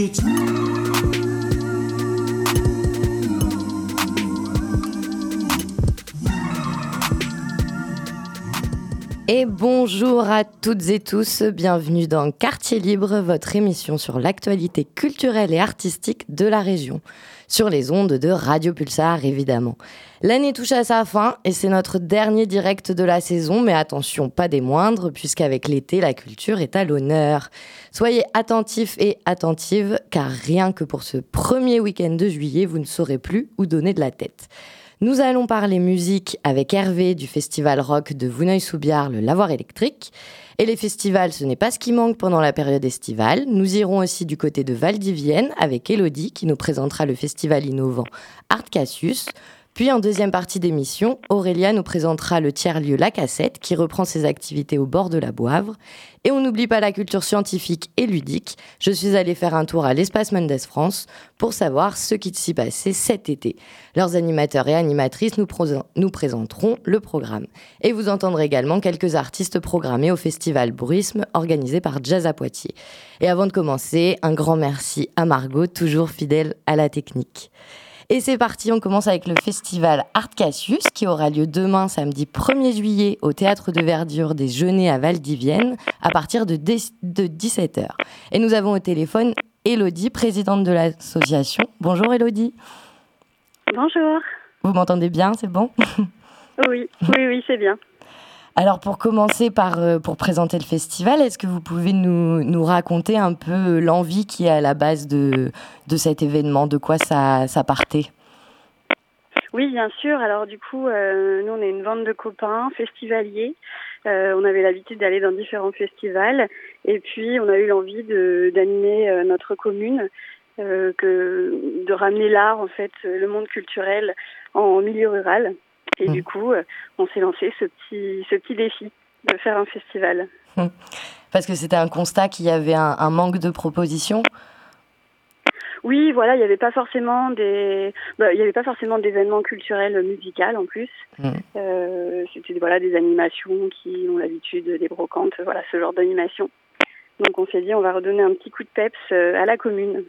Et bonjour à toutes et tous, bienvenue dans Quartier Libre, votre émission sur l'actualité culturelle et artistique de la région, sur les ondes de Radio Pulsar évidemment. L'année touche à sa fin et c'est notre dernier direct de la saison, mais attention, pas des moindres, puisqu'avec l'été, la culture est à l'honneur. Soyez attentifs et attentives, car rien que pour ce premier week-end de juillet, vous ne saurez plus où donner de la tête. Nous allons parler musique avec Hervé du festival rock de Vouneuil-sous-Biard, le Lavoir électrique. Et les festivals, ce n'est pas ce qui manque pendant la période estivale. Nous irons aussi du côté de Valdivienne avec Elodie qui nous présentera le festival innovant Art Cassius. Puis en deuxième partie d'émission, Aurélia nous présentera le tiers-lieu La Cassette qui reprend ses activités au bord de la Boivre. Et on n'oublie pas la culture scientifique et ludique. Je suis allée faire un tour à l'espace Mendes France pour savoir ce qui s'y passait cet été. Leurs animateurs et animatrices nous, nous présenteront le programme. Et vous entendrez également quelques artistes programmés au festival Bruisme organisé par Jazz à Poitiers. Et avant de commencer, un grand merci à Margot, toujours fidèle à la technique. Et c'est parti, on commence avec le festival Art Cassius qui aura lieu demain, samedi 1er juillet, au Théâtre de Verdure des Genêts à Valdivienne à partir de, 17h. Et nous avons au téléphone Elodie, présidente de l'association. Bonjour Elodie. Bonjour. Vous m'entendez bien, c'est bon? Oui, oui, oui, c'est bien. Alors pour commencer par euh, pour présenter le festival, est-ce que vous pouvez nous, nous raconter un peu l'envie qui est à la base de, de cet événement, de quoi ça, ça partait? Oui, bien sûr. Alors du coup, euh, nous on est une bande de copains festivaliers. Euh, on avait l'habitude d'aller dans différents festivals et puis on a eu l'envie d'animer notre commune, que de ramener l'art en fait, le monde culturel en milieu rural. Et mmh. du coup, euh, on s'est lancé ce petit, ce petit défi de faire un festival. Mmh. Parce que c'était un constat qu'il y avait un, manque de propositions oui, voilà, il n'y avait pas forcément des, bah, il y avait pas forcément d'événements culturels musicaux en plus. Mmh. Euh, c'était voilà des animations qui ont l'habitude des brocantes, voilà ce genre d'animation. Donc on s'est dit on va redonner un petit coup de peps euh, à la commune.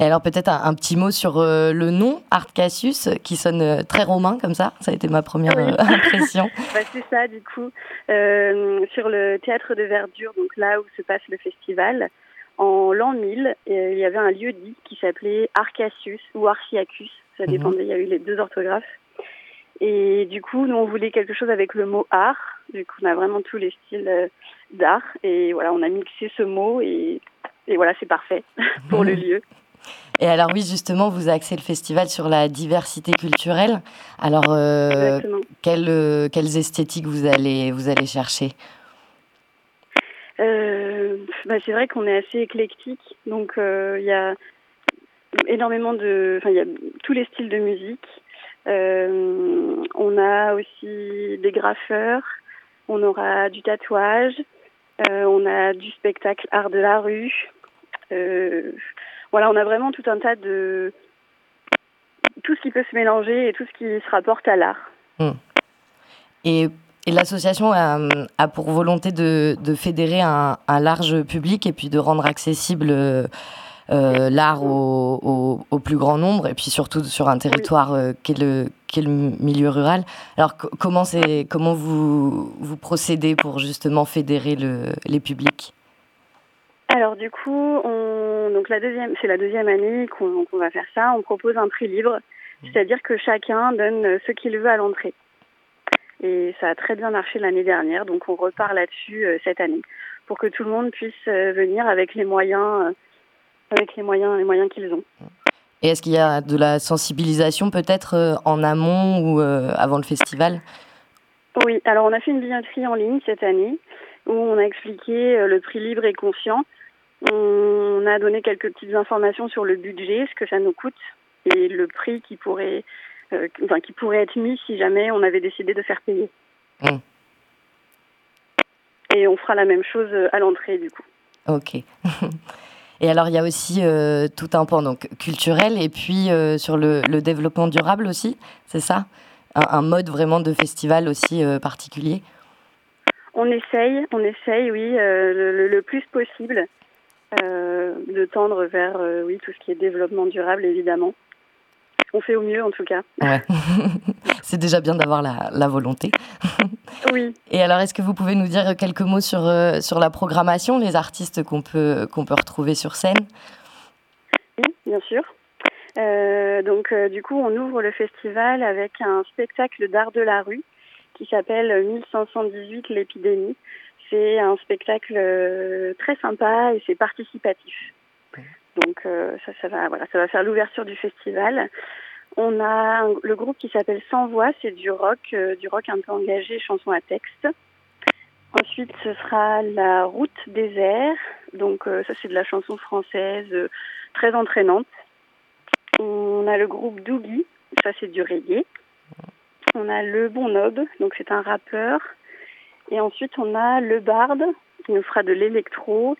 Et alors peut-être un, petit mot sur euh, le nom Art Cassius, qui sonne euh, très romain comme ça. Ça a été ma première euh, impression. bah, c'est ça du coup. sur le théâtre de Verdure, donc là où se passe le festival, en l'an 1000, il y avait un lieu dit qui s'appelait Arcassius ou Arciacus. Ça mhm. dépendait, il y a eu les deux orthographes. Et du coup, nous, on voulait quelque chose avec le mot art. Du coup, on a vraiment tous les styles d'art. Et voilà, on a mixé ce mot et, et voilà, c'est parfait pour le lieu. Et alors oui, justement, vous axez le festival sur la diversité culturelle. Alors, euh, quelles, euh, quelles, esthétiques vous allez, vous allez chercher? Euh, bah, C'est vrai qu'on est assez éclectique. Donc, il y a énormément de... Enfin, il y a tous les styles de musique. on a aussi des graffeurs. On aura du tatouage. on a du spectacle art de la rue. Euh, voilà, on a vraiment tout un tas de tout ce qui peut se mélanger et tout ce qui se rapporte à l'art. Hmm. Et, l'association a, pour volonté de, fédérer un, large public et puis de rendre accessible euh, l'art au, plus grand nombre et puis surtout sur un territoire euh, qui, est le, milieu rural. Alors comment, vous, procédez pour justement fédérer le, les publics? Alors du coup, on, donc la deuxième, c'est la deuxième année qu'on va faire ça. On propose un prix libre, mmh. c'est-à-dire que chacun donne ce qu'il veut à l'entrée. Et ça a très bien marché l'année dernière, donc on repart là-dessus euh, cette année pour que tout le monde puisse euh, venir avec les moyens, euh, avec les moyens, les moyens qu'ils ont. Et est-ce qu'il y a de la sensibilisation peut-être en amont ou avant le festival? Oui, alors on a fait une billetterie en ligne cette année où on a expliqué le prix libre et conscient on a donné quelques petites informations sur le budget, ce que ça nous coûte et le prix qui pourrait, euh, enfin, qui pourrait être mis si jamais on avait décidé de faire payer. Mmh. Et on fera la même chose à l'entrée du coup. Ok. et alors il y a aussi euh, tout un pan donc culturel et puis euh, sur le, développement durable aussi, c'est ça? Un, mode vraiment de festival aussi particulier? On essaye, on essaye, oui, le, le, plus possible. De tendre vers oui tout ce qui est développement durable évidemment. On fait au mieux en tout cas. Ouais. C'est déjà bien d'avoir la, la, volonté. oui. Et alors, est-ce que vous pouvez nous dire quelques mots sur, sur la programmation, les artistes qu'on peut, qu'on peut retrouver sur scène? Oui, bien sûr. Euh, donc, euh, du coup, on ouvre le festival avec un spectacle d'art de la rue qui s'appelle 1518 l'épidémie. C'est un spectacle euh, très sympa et c'est participatif. Donc ça, ça va, voilà, ça va faire l'ouverture du festival. On a le groupe qui s'appelle Sans Voix, c'est du rock, du rock un peu engagé, chanson à texte. Ensuite, ce sera la Route des airs. Donc ça, c'est de la chanson française très entraînante. On a le groupe Doogie, ça c'est du reggae. On a le Bon Nob, donc c'est un rappeur. Et ensuite on a le Bard, qui nous fera de l'électro.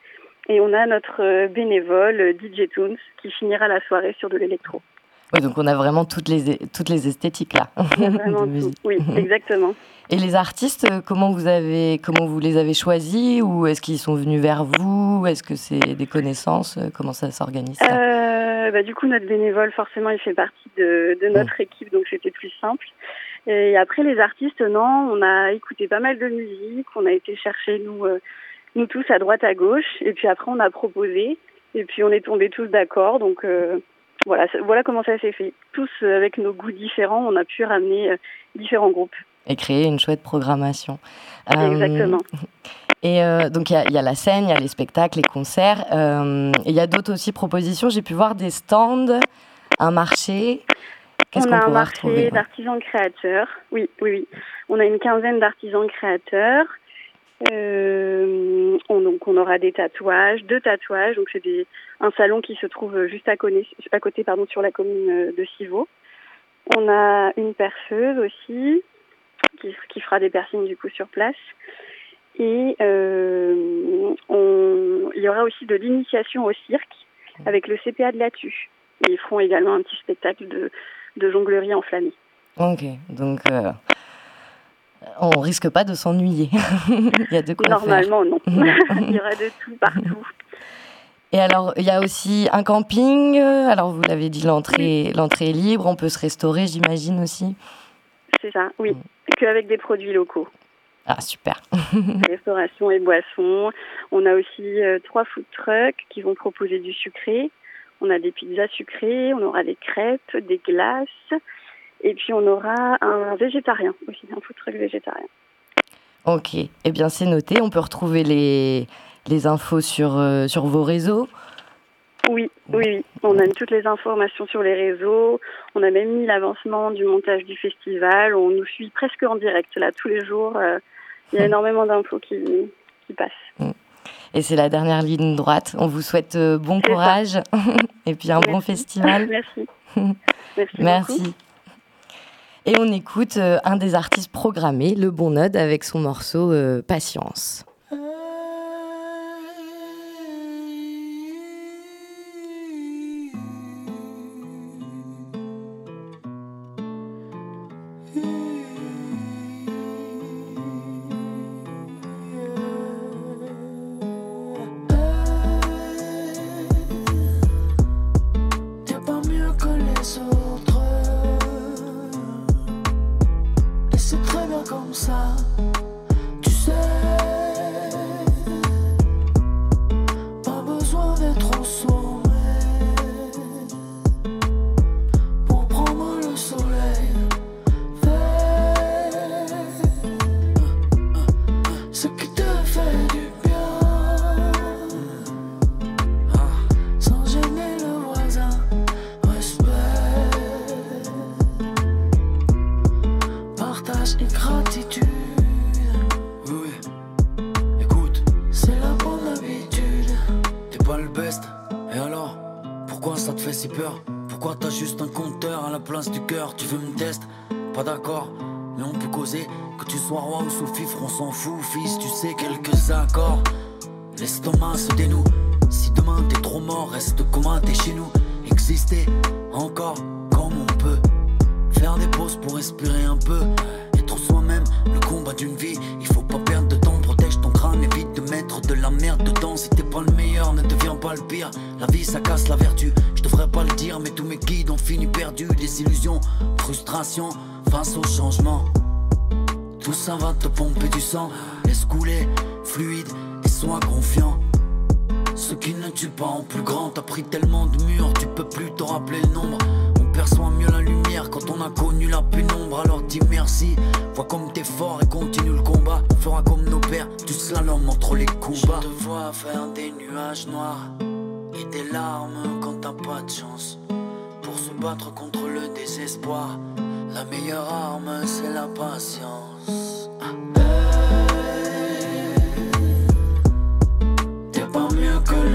Et on a notre bénévole DJ Toons, qui finira la soirée sur de l'électro. Oui, donc on a vraiment toutes les, toutes les esthétiques là. Vraiment tout. Oui, exactement. Et les artistes, comment vous, avez, comment vous les avez choisis Ou est-ce qu'ils sont venus vers vous? Est-ce que c'est des connaissances? Comment ça s'organise euh, bah, Du coup, notre bénévole, forcément, il fait partie de, de notre équipe, donc c'était plus simple. Et après, les artistes, non, on a écouté pas mal de musique, on a été chercher, nous, euh, nous tous, à droite, à gauche. Et puis après, on a proposé. Et puis, on est tombés tous d'accord. Donc, euh, voilà, voilà comment ça s'est fait. Tous, avec nos goûts différents, on a pu ramener différents groupes et créer une chouette programmation. Exactement. Euh, et euh, donc, il y, y, a la scène, il y a les spectacles, les concerts. Euh, il y a d'autres aussi propositions. J'ai pu voir des stands, un marché. On a un marché d'artisans créateurs. Oui, oui, oui. On a une quinzaine d'artisans créateurs. Euh, on, donc on aura des tatouages, deux tatouages. Donc c'est un salon qui se trouve juste à, côté, à côté pardon, sur la commune de Civaux. On a une perceuse aussi qui, qui, fera des piercings du coup sur place. Et euh, on, il y aura aussi de l'initiation au cirque avec le CPA de la Tue. Ils feront également un petit spectacle de, de jonglerie enflammée. Ok, donc euh, on risque pas de s'ennuyer. il y a de quoi Normalement, non. il y aura de tout partout. Et alors, il y a aussi un camping. Alors, vous l'avez dit, l'entrée, l'entrée est libre. On peut se restaurer, j'imagine aussi. C'est ça, oui. Mm qu'avec des produits locaux. Ah, super. Restauration et boissons. On a aussi euh, trois food trucks qui vont proposer du sucré. On a des pizzas sucrées, on aura des crêpes, des glaces. Et puis on aura un végétarien aussi, un food truck végétarien. Ok, eh bien c'est noté. On peut retrouver les, les infos sur, euh, sur vos réseaux. Oui, oui, on a toutes les informations sur les réseaux. On a même mis l'avancement du montage du festival. On nous suit presque en direct là tous les jours. Euh, il y a mm. énormément d'infos qui, qui passent. Mm. Et c'est la dernière ligne droite. On vous souhaite euh, bon courage et puis un bon festival. Merci. Merci. Merci. Et on écoute euh, un des artistes programmés, le Bon Node, avec son morceau Patience.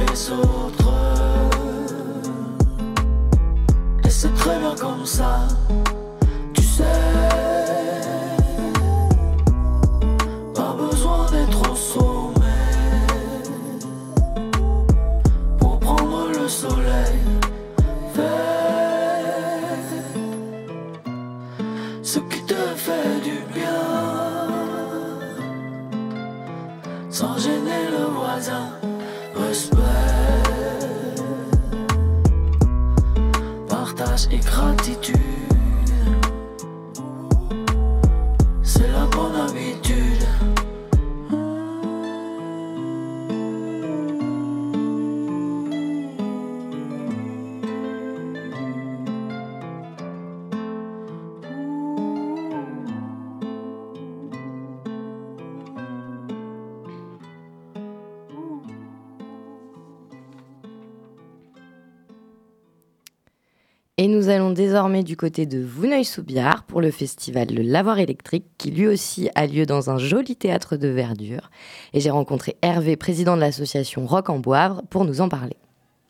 Les autres. Et c'est très bien comme ça, allons désormais du côté de Vouneuil-sous-Biard pour le festival Le Lavoir électrique qui lui aussi a lieu dans un joli théâtre de verdure. Et j'ai rencontré Hervé, président de l'association Rock en Boivre, pour nous en parler.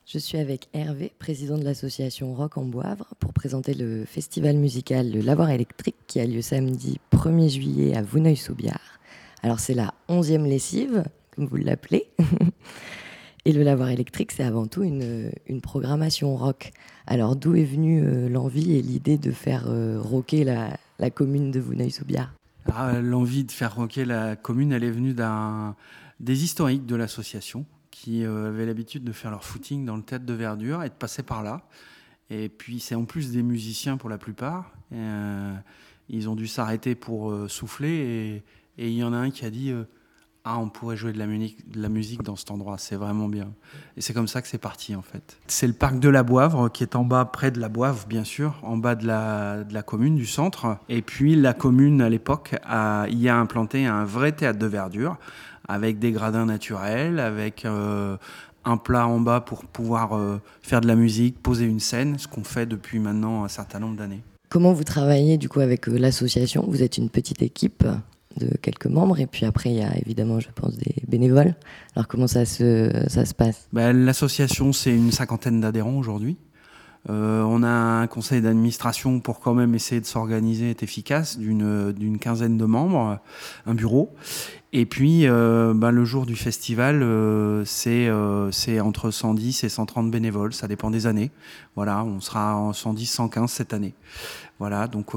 Je suis avec Hervé, président de l'association Rock en Boivre, pour présenter le festival musical Le Lavoir électrique qui a lieu samedi 1er juillet à Vouneuil-sous-Biard. Alors c'est la 11e lessive, comme vous l'appelez. Et le lavoir électrique, c'est avant tout une, programmation rock. Alors d'où est venue euh, l'envie et l'idée de faire euh, rocker la, commune de Vouneuil-sous-Biard ah, L'envie de faire rocker la commune, elle est venue d'un des historiques de l'association qui euh, avaient l'habitude de faire leur footing dans le théâtre de verdure et de passer par là. Et puis c'est en plus des musiciens pour la plupart. Ils ont dû s'arrêter pour souffler et il y en a un qui a dit ah, on pourrait jouer de la, musique, dans cet endroit, c'est vraiment bien. Et c'est comme ça que c'est parti en fait. C'est le parc de la Boivre qui est en bas, près de la Boivre bien sûr, en bas de la, de la commune, du centre. Et puis la commune à l'époque y a implanté un vrai théâtre de verdure avec des gradins naturels, avec euh, un plat en bas pour pouvoir euh, faire de la musique, poser une scène, ce qu'on fait depuis maintenant un certain nombre d'années. Comment vous travaillez du coup avec euh, l'association? Vous êtes une petite équipe? De quelques membres. Et puis après, il y a évidemment, je pense, des bénévoles. Alors comment ça se, ça se passe? Ben, L'association, c'est une cinquantaine d'adhérents aujourd'hui. Euh, on a un conseil d'administration pour quand même essayer de s'organiser, être efficace, d'une quinzaine de membres, un bureau. Et puis, euh, ben, le jour du festival, euh, c'est entre 110 et 130 bénévoles, ça dépend des années. Voilà, on sera en 110, 115 cette année. Voilà, donc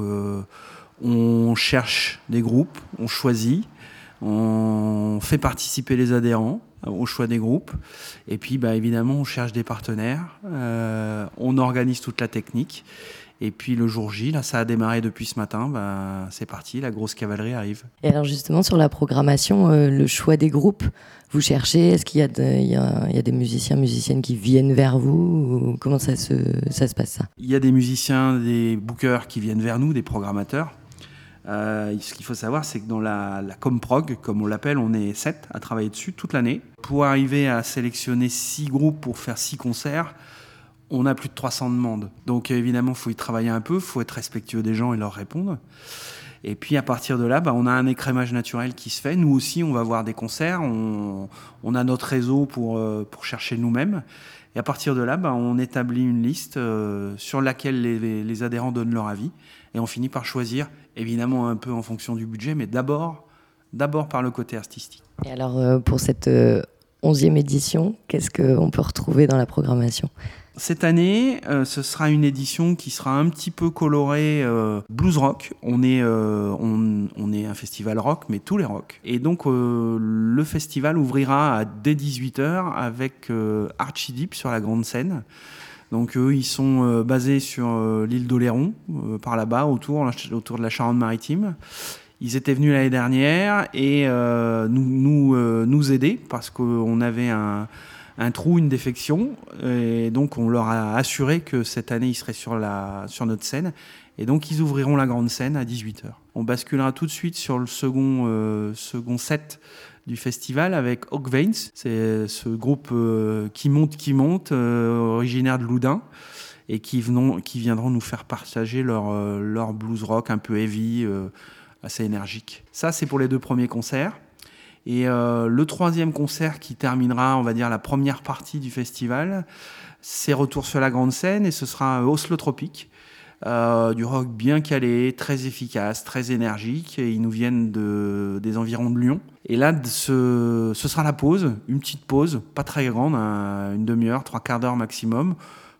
on cherche des groupes, on choisit, on fait participer les adhérents au choix des groupes. Et puis, bah, évidemment, on cherche des partenaires, euh, on organise toute la technique. Et puis le jour J, là, ça a démarré depuis ce matin, bah, c'est parti, la grosse cavalerie arrive. Et alors justement, sur la programmation, euh, le choix des groupes, vous cherchez, est-ce qu'il y, y, y, a des musiciens, musiciennes qui viennent vers vous Comment ça se, ça se passe ça? Il y a des musiciens, des bookers qui viennent vers nous, des programmateurs. Euh, ce qu'il faut savoir, c'est que dans la, Comprog, comme on l'appelle, on est sept à travailler dessus toute l'année. Pour arriver à sélectionner six groupes pour faire six concerts, on a plus de 300 demandes. Donc évidemment, il faut y travailler un peu, il faut être respectueux des gens et leur répondre. Et puis à partir de là, bah, on a un écrémage naturel qui se fait. Nous aussi, on va voir des concerts, on, a notre réseau pour, euh, pour chercher nous-mêmes. Et à partir de là, bah, on établit une liste euh, sur laquelle les, adhérents donnent leur avis. Et on finit par choisir évidemment un peu en fonction du budget, mais d'abord, d'abord par le côté artistique. Et alors, euh, pour cette euh, onzième édition, qu'est-ce qu'on peut retrouver dans la programmation? Cette année, euh, ce sera une édition qui sera un petit peu colorée euh, blues rock. On est, euh, on, est un festival rock, mais tous les rocks. Et donc, le festival ouvrira à dès 18h avec Archie Deep sur la grande scène. Donc eux, ils sont basés sur l'île d'Oléron, par là-bas, autour, autour de la Charente-Maritime. Ils étaient venus l'année dernière et nous, nous, nous aider parce qu'on avait un un trou, une défection. Et donc, on leur a assuré que cette année, ils seraient sur, la, sur notre scène. Et donc, ils ouvriront la grande scène à 18h. On basculera tout de suite sur le second, euh, second set du festival avec Oak Veins. C'est ce groupe euh, qui monte, qui monte, euh, originaire de Loudun et qui, venons, qui viendront nous faire partager leur, leur blues rock un peu heavy, assez énergique. Ça, c'est pour les deux premiers concerts. Et euh, le troisième concert qui terminera, on va dire, la première partie du festival, c'est Retour sur la grande scène et ce sera Oslo Tropique. Euh, du rock bien calé, très efficace, très énergique. Et ils nous viennent de, des environs de Lyon. Et là, ce, sera la pause, une petite pause, pas très grande, une demi-heure, trois quarts d'heure maximum,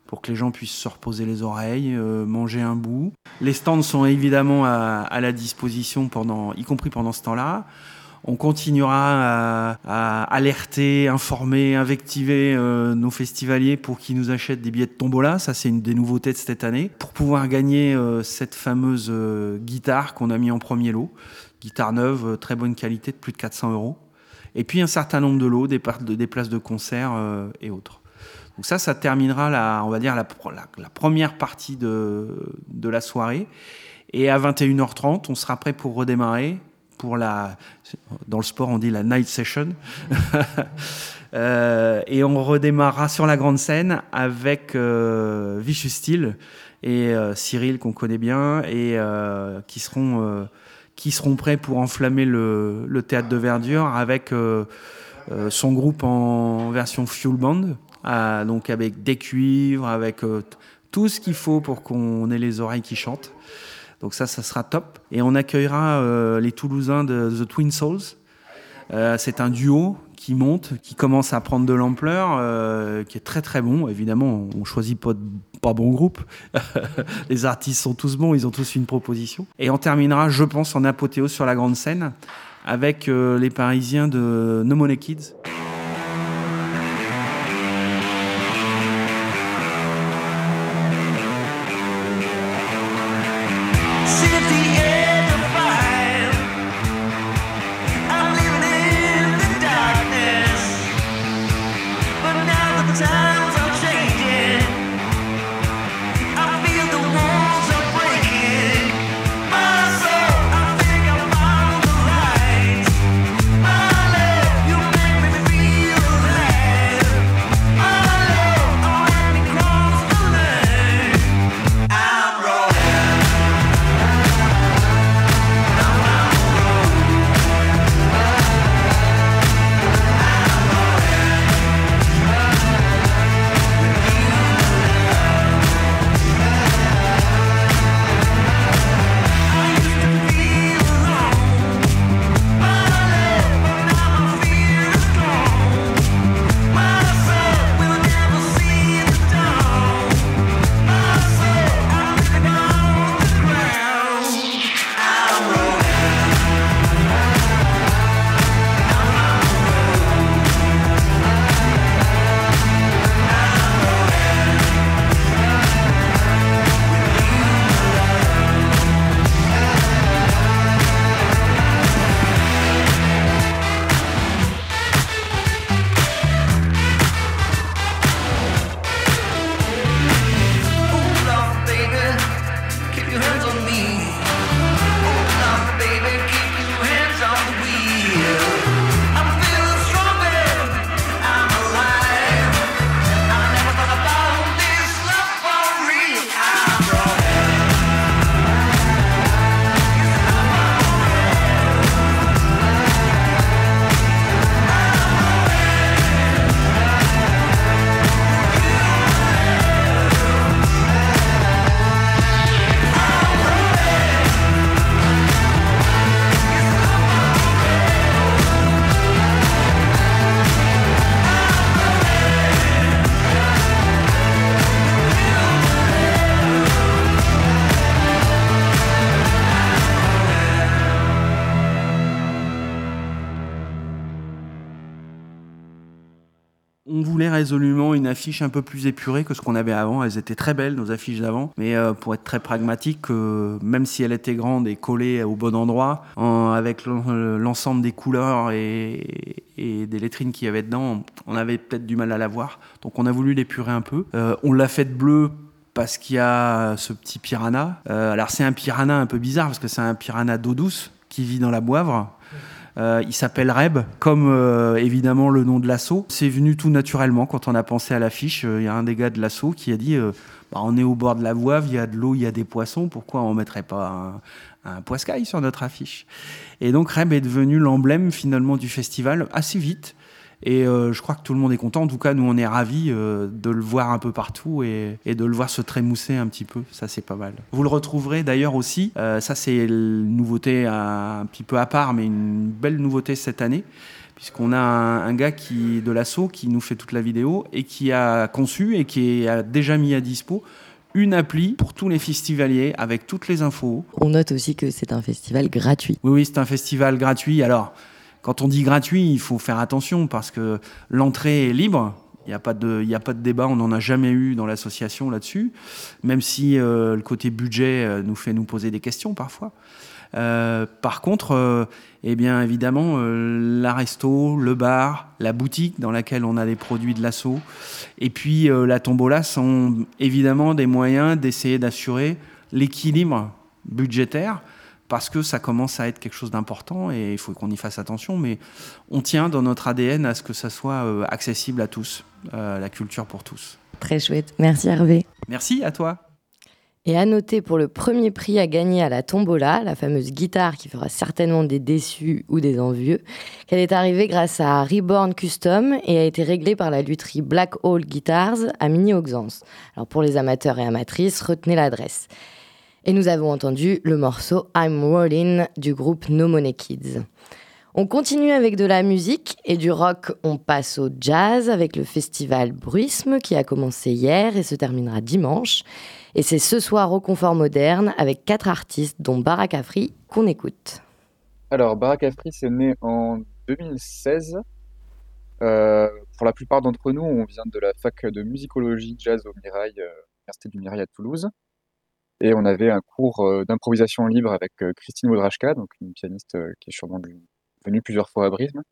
pour que les gens puissent se reposer les oreilles, euh, manger un bout. Les stands sont évidemment à, à la disposition, y compris pendant ce temps-là. On continuera à, alerter, informer, invectiver euh, nos festivaliers pour qu'ils nous achètent des billets de tombola. Ça, c'est une des nouveautés de cette année. Pour pouvoir gagner euh, cette fameuse euh, guitare qu'on a mis en premier lot. Guitare neuve, très bonne qualité, de plus de 400 euros. Et puis un certain nombre de lots, des, places de concert et autres. Donc ça, ça terminera la, on va dire la, première partie de, de la soirée. Et à 21h30, on sera prêt pour redémarrer pour la. Dans le sport, on dit la night session. euh, et on redémarrera sur la grande scène avec euh, Vicious Steel et euh, Cyril, qu'on connaît bien, et euh, qui, seront, qui seront prêts pour enflammer le, le théâtre de verdure avec son groupe en version Fuel Band, donc avec des cuivres, avec tout ce qu'il faut pour qu'on ait les oreilles qui chantent. Donc ça, ça sera top. Et on accueillera euh, les Toulousains de The Twin Souls. Euh, c'est un duo qui monte, qui commence à prendre de l'ampleur, euh, qui est très très bon. Évidemment, on choisit pas, pas bon groupe. les artistes sont tous bons, ils ont tous une proposition. Et on terminera, je pense, en apothéose sur la grande scène avec les Parisiens de No Money Kids. Résolument une affiche un peu plus épurée que ce qu'on avait avant. Elles étaient très belles, nos affiches d'avant. Mais euh, pour être très pragmatique, euh, même si elle était grande et collée au bon endroit, avec l'ensemble des couleurs et, des lettrines qu'il y avait dedans, on avait peut-être du mal à la voir. Donc on a voulu l'épurer un peu. Euh, on l'a fait de bleu parce qu'il y a ce petit piranha. alors c'est un piranha un peu bizarre parce que c'est un piranha d'eau douce qui vit dans la boivre. Euh, il s'appelle Reb, comme euh, évidemment le nom de l'assaut. C'est venu tout naturellement quand on a pensé à l'affiche. Euh, il y a un des gars de l'assaut qui a dit bah, on est au bord de la voie, il y a de l'eau, il y a des poissons, pourquoi on ne mettrait pas un, un poiscaille sur notre affiche? Et donc Reb est devenu l'emblème finalement du festival assez vite. Et euh, je crois que tout le monde est content. En tout cas, nous, on est ravis euh, de le voir un peu partout et, de le voir se trémousser un petit peu. Ça, c'est pas mal. Vous le retrouverez d'ailleurs aussi. Euh, ça, c'est une nouveauté un, petit peu à part, mais une belle nouveauté cette année. Puisqu'on a un, gars qui, de l'assaut qui nous fait toute la vidéo et qui a conçu et qui a déjà mis à dispo une appli pour tous les festivaliers avec toutes les infos. On note aussi que c'est un festival gratuit. Oui, oui, c'est un festival gratuit. Alors, quand on dit gratuit, il faut faire attention parce que l'entrée est libre. Il n'y a, pas de, a pas de débat, on n'en a jamais eu dans l'association là-dessus, même si euh, le côté budget euh, nous fait nous poser des questions parfois. Euh, par contre, eh bien évidemment, la resto, le bar, la boutique dans laquelle on a les produits de l'assaut, et puis la tombola sont évidemment des moyens d'essayer d'assurer l'équilibre budgétaire parce que ça commence à être quelque chose d'important et il faut qu'on y fasse attention. Mais on tient dans notre ADN à ce que ça soit euh, accessible à tous, euh, la culture pour tous. Très chouette. Merci Hervé. Merci à toi. Et à noter pour le premier prix à gagner à la tombola, la fameuse guitare qui fera certainement des déçus ou des envieux, qu'elle est arrivée grâce à Reborn Custom et a été réglée par la lutherie Black Hole Guitars à Mini-Auxance. Alors pour les amateurs et amatrices, retenez l'adresse. Et nous avons entendu le morceau I'm Rolling du groupe No Money Kids. On continue avec de la musique et du rock, on passe au jazz avec le festival Bruisme qui a commencé hier et se terminera dimanche. Et c'est ce soir au Confort Moderne avec quatre artistes dont Barak Afri qu'on écoute. Alors Barak Afri c'est né en 2016. Euh, pour la plupart d'entre nous, on vient de la fac de musicologie jazz au Mirail, euh, Université du Mirail à Toulouse. Et on avait un cours euh, d'improvisation libre avec euh, Christine Wodrachka, donc une pianiste euh, qui est sûrement venue plusieurs fois à Brisme,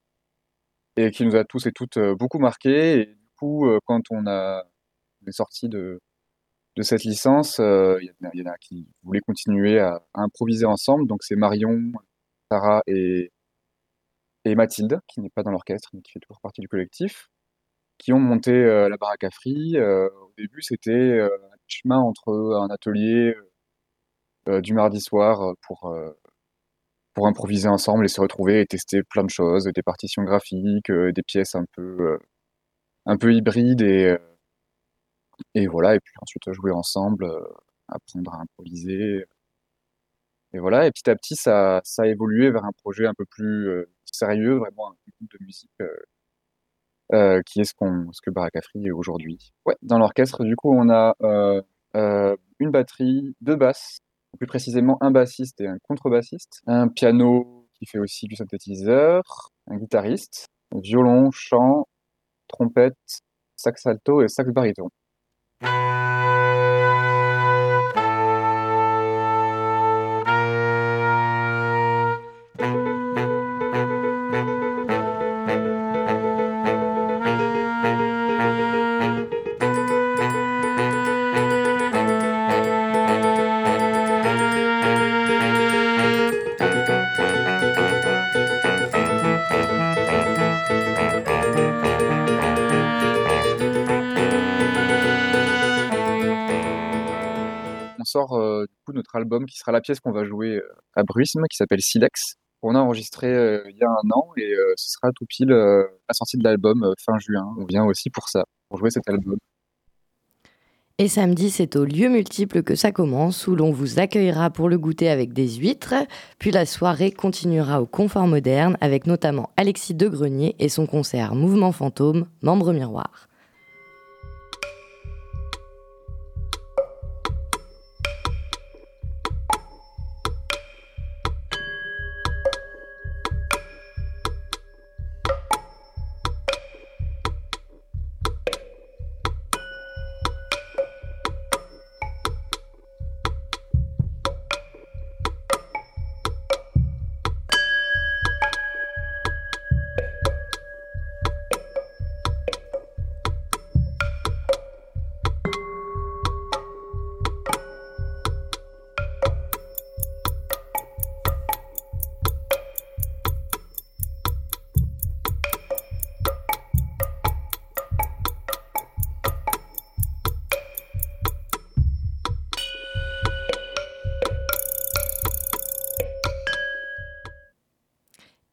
et qui nous a tous et toutes beaucoup marqué. Et du coup, quand on a est sorti de, de cette licence, il y, en a qui voulaient continuer à, improviser ensemble. Donc c'est Marion, Sarah et, et Mathilde, qui n'est pas dans l'orchestre, mais qui fait toujours partie du collectif, qui ont monté la baraque à Free. au début, c'était chemin entre un atelier euh, du mardi soir euh, pour, euh, pour improviser ensemble et se retrouver et tester plein de choses, des partitions graphiques, des pièces un peu, un peu hybrides et, et voilà, et puis ensuite jouer ensemble, apprendre à improviser. Et voilà, et petit à petit, ça, ça a évolué vers un projet un peu plus sérieux, vraiment un groupe de musique euh, qui est ce, qu'on, ce que Barakafri est aujourd'hui. Ouais, dans l'orchestre, du coup, on a euh, euh, une batterie, deux basses, plus précisément un bassiste et un contrebassiste, un piano qui fait aussi du synthétiseur, un guitariste, violon, chant, trompette, sax alto et sax baryton. Qui sera la pièce qu'on va jouer euh, à Bruisme, qui s'appelle Silex. On a enregistré euh, il y a un an et ce sera tout pile la sortie de l'album fin juin. On vient aussi pour ça, pour jouer cet album. Et samedi, c'est au lieu multiple que ça commence, où l'on vous accueillera pour le goûter avec des huîtres. Puis la soirée continuera au confort moderne, avec notamment Alexis Degrenier et son concert Mouvement Fantôme, membre miroir.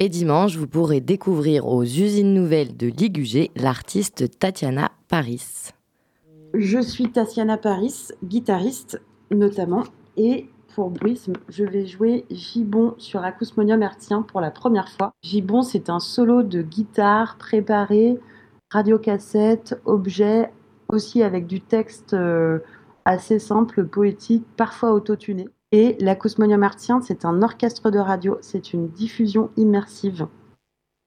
Et dimanche, vous pourrez découvrir aux usines nouvelles de Ligugé l'artiste Tatiana Paris. Je suis Tatiana Paris, guitariste notamment, et pour Bruisme, je vais jouer Gibon sur Acousmonium Hertzien pour la première fois. Gibon, c'est un solo de guitare préparé, radiocassette, objet, aussi avec du texte euh, assez simple, poétique, parfois autotuné. Et l'acousmonium artien, c'est un orchestre de radio, c'est une diffusion immersive.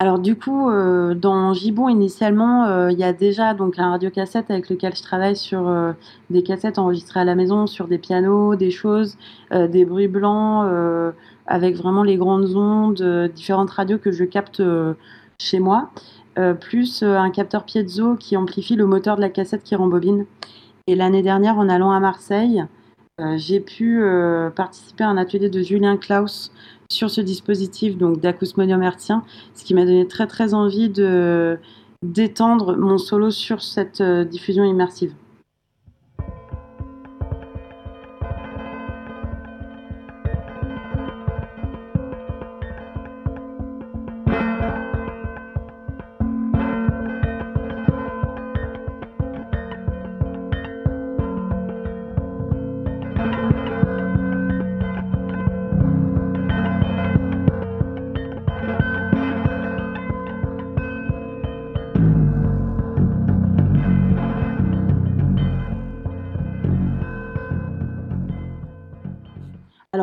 Alors du coup, euh, dans Gibon, initialement, euh, il y a déjà donc un radiocassette avec lequel je travaille sur euh, des cassettes enregistrées à la maison, sur des pianos, des choses, des bruits blancs, avec vraiment les grandes ondes, différentes radios que je capte chez moi, plus un capteur piezo qui amplifie le moteur de la cassette qui rembobine. Et l'année dernière, en allant à Marseille, j'ai pu participer à un atelier de Julien Klaus sur ce dispositif donc d'acousmonium hertzien, ce qui m'a donné très très envie de d'étendre mon solo sur cette euh, diffusion immersive.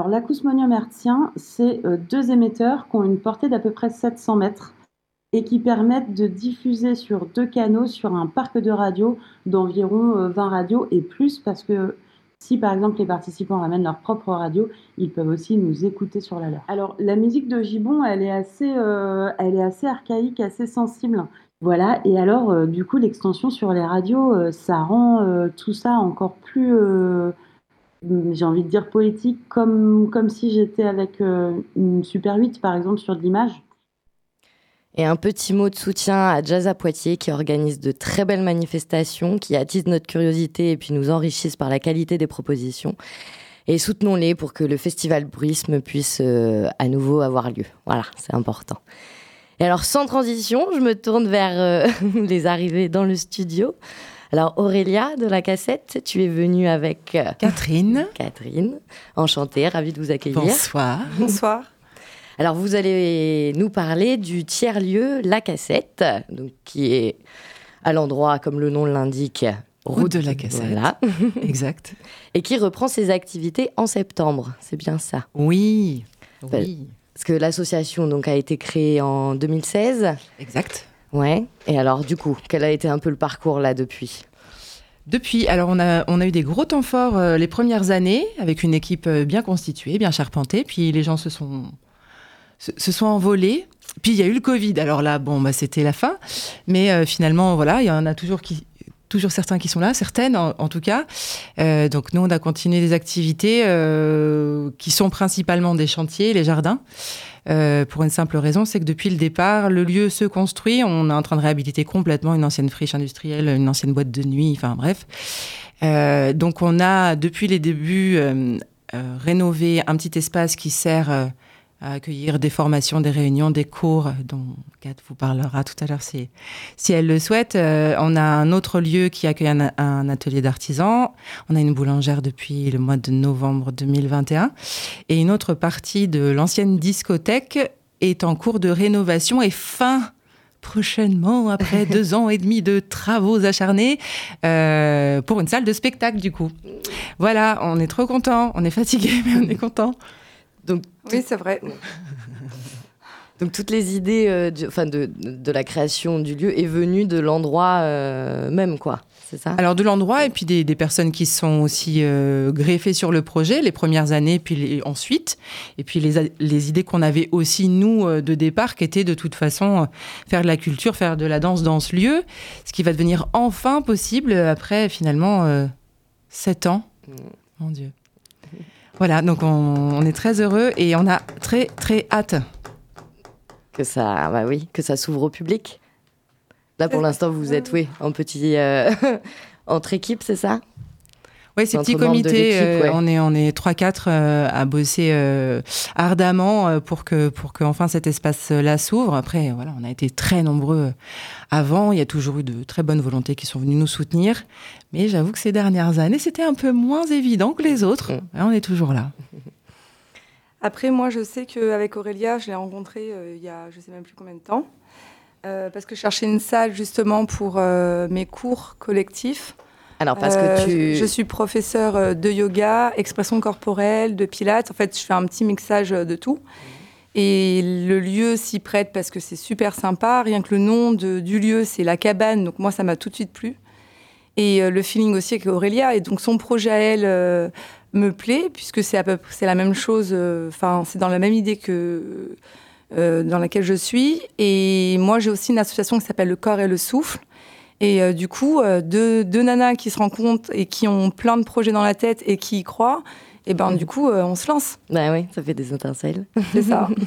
Alors l'acousmonium hertzien, c'est euh, deux émetteurs qui ont une portée d'à peu près 700 mètres et qui permettent de diffuser sur deux canaux sur un parc de radio d'environ 20 euh, radios et plus parce que si par exemple les participants ramènent leur propre radio, ils peuvent aussi nous écouter sur la leur. Alors la musique de Gibbon, elle est assez, euh, elle est assez archaïque, assez sensible. Voilà, et alors du coup l'extension sur les radios, ça rend tout ça encore plus j'ai envie de dire poétique, comme, comme si j'étais avec euh, une Super 8 par exemple sur de l'image. Et un petit mot de soutien à Jazz à Poitiers qui organise de très belles manifestations, qui attisent notre curiosité et puis nous enrichissent par la qualité des propositions. Et soutenons-les pour que le festival Bruisme puisse euh, à nouveau avoir lieu. Voilà, c'est important. Et alors, sans transition, je me tourne vers euh, les arrivées dans le studio. Alors Aurélia de la cassette, tu es venue avec euh, Catherine. Catherine, enchantée, ravie de vous accueillir. Bonsoir. Bonsoir. Alors vous allez nous parler du tiers-lieu La Cassette, donc, qui est à l'endroit, comme le nom l'indique, route de la Cassette. Voilà. exact. Et qui reprend ses activités en septembre, c'est bien ça Oui. Oui. Parce que l'association donc a été créée en 2016. Exact. Ouais. Et alors, du coup, quel a été un peu le parcours là depuis? Depuis, alors on a, on a eu des gros temps forts euh, les premières années avec une équipe euh, bien constituée, bien charpentée. Puis les gens se sont, se, sont envolés. Puis il y a eu le Covid. Alors là, bon, bah, c'était la fin. Mais euh, finalement, voilà, il y en a toujours qui, toujours certains qui sont là, certaines en, tout cas. donc nous, on a continué des activités qui sont principalement des chantiers, les jardins. Euh, pour une simple raison, c'est que depuis le départ, le lieu se construit. On est en train de réhabiliter complètement une ancienne friche industrielle, une ancienne boîte de nuit, enfin bref. Euh, donc on a, depuis les débuts, euh, rénové un petit espace qui sert à accueillir des formations, des réunions, des cours, dont Kat vous parlera tout à l'heure si, si elle le souhaite. Euh, on a un autre lieu qui accueille un, atelier d'artisans. On a une boulangère depuis le mois de novembre 2021. Et une autre partie de l'ancienne discothèque est en cours de rénovation et fin prochainement, après deux ans et demi de travaux acharnés, euh, pour une salle de spectacle du coup. Voilà, on est trop content, on est fatigué, mais on est content. Donc, oui, c'est vrai. Donc toutes les idées euh, de, de, la création du lieu est venue de l'endroit euh, même, quoi. C'est ça? Alors de l'endroit et puis des, personnes qui sont aussi euh, greffées sur le projet les premières années, puis ensuite. Et puis les, les idées qu'on avait aussi, nous, de départ, qui étaient de toute façon faire de la culture, faire de la danse dans ce lieu, ce qui va devenir enfin possible après finalement sept ans. Mm. Mon Dieu. Voilà, donc on, est très heureux et on a très très hâte que ça, bah oui, que ça s'ouvre au public. Là, pour l'instant, vous êtes, oui, en petit, euh, entre équipes, c'est ça? Oui, ces petits comités, euh, on est on est trois quatre euh, à bosser euh, ardemment pour que pour que enfin cet espace-là s'ouvre. Après, voilà, on a été très nombreux avant. Il y a toujours eu de très bonnes volontés qui sont venues nous soutenir, mais j'avoue que ces dernières années, c'était un peu moins évident que les autres. Mm. on est toujours là. Après, moi, je sais qu'avec Aurélia, je l'ai rencontrée il y a je sais même plus combien de temps, parce que je cherchais une salle justement pour mes cours collectifs. Alors, parce que euh, tu... Je suis professeur euh, de yoga, expression corporelle, de pilates. En fait, je fais un petit mixage euh, de tout. Et le lieu s'y prête parce que c'est super sympa. Rien que le nom du lieu, c'est la cabane. Donc moi, ça m'a tout de suite plu. Et le feeling aussi avec Aurélia. Et donc son projet à elle me plaît puisque c'est à peu c'est la même chose. Enfin, c'est dans la même idée que dans laquelle je suis. Et moi, j'ai aussi une association qui s'appelle Le Corps et le Souffle. Et euh, du coup, euh, deux, nanas qui se rencontrent et qui ont plein de projets dans la tête et qui y croient, et ben du coup, euh, on se lance. Bah oui, ça fait des étincelles. C'est ça.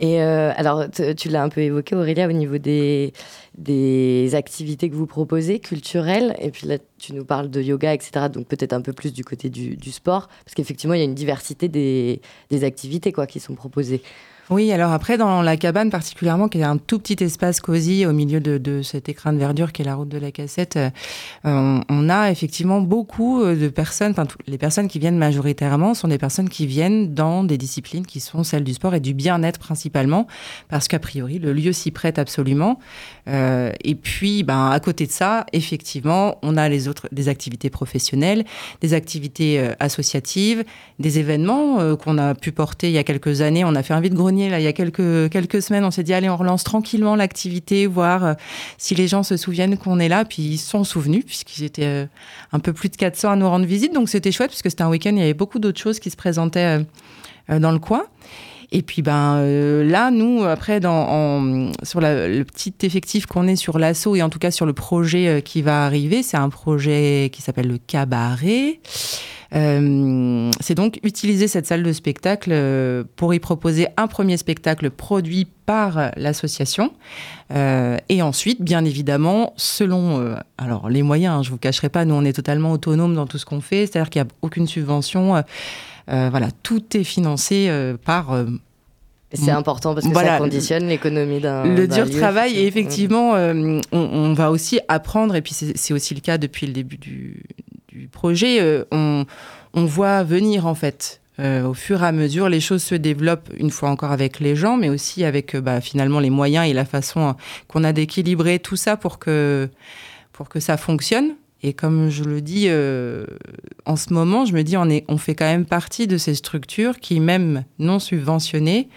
Et alors, tu l'as un peu évoqué, Aurélia, au niveau des, des activités que vous proposez, culturelles. Et puis là, tu nous parles de yoga, etc. Donc peut-être un peu plus du côté du, du sport. Parce qu'effectivement, il y a une diversité des, des activités quoi, qui sont proposées. Oui, alors après, dans la cabane particulièrement, qui est un tout petit espace cosy au milieu de, de cet écran de verdure qui est la route de la cassette, euh, on, a effectivement beaucoup euh, de personnes, enfin, les personnes qui viennent majoritairement sont des personnes qui viennent dans des disciplines qui sont celles du sport et du bien-être principalement, parce qu'a priori, le lieu s'y prête absolument. Euh, et puis, ben, à côté de ça, effectivement, on a les autres, des activités professionnelles, des activités euh, associatives, des événements qu'on a pu porter il y a quelques années. On a fait un vide-grenier il y a quelques, semaines, on s'est dit, allez, on relance tranquillement l'activité, voir euh, si les gens se souviennent qu'on est là. Puis ils sont souvenus, puisqu'ils étaient euh, un peu plus de 400 à nous rendre visite. Donc c'était chouette, puisque c'était un week-end, il y avait beaucoup d'autres choses qui se présentaient euh, dans le coin. Et puis ben là, nous après dans sur le petit effectif qu'on est sur l'assaut et en tout cas sur le projet qui va arriver, c'est un projet qui s'appelle le cabaret. Euh, c'est donc utiliser cette salle de spectacle euh, pour y proposer un premier spectacle produit par l'association. Euh, et ensuite, bien évidemment, selon alors les moyens, hein, je vous cacherai pas, nous on est totalement autonome dans tout ce qu'on fait, c'est-à-dire qu'il n'y a aucune subvention. Voilà, tout est financé par c'est important parce que ça conditionne l'économie d'un. Le dur travail, et effectivement, on, on, va aussi apprendre, et puis c'est aussi le cas depuis le début du, projet, euh, on, voit venir en fait euh, au fur et à mesure, les choses se développent une fois encore avec les gens, mais aussi avec euh, bah, finalement les moyens et la façon qu'on a d'équilibrer tout ça pour que, pour que ça fonctionne. Et comme je le dis en ce moment, je me dis on, est, on fait quand même partie de ces structures qui, même non subventionnées,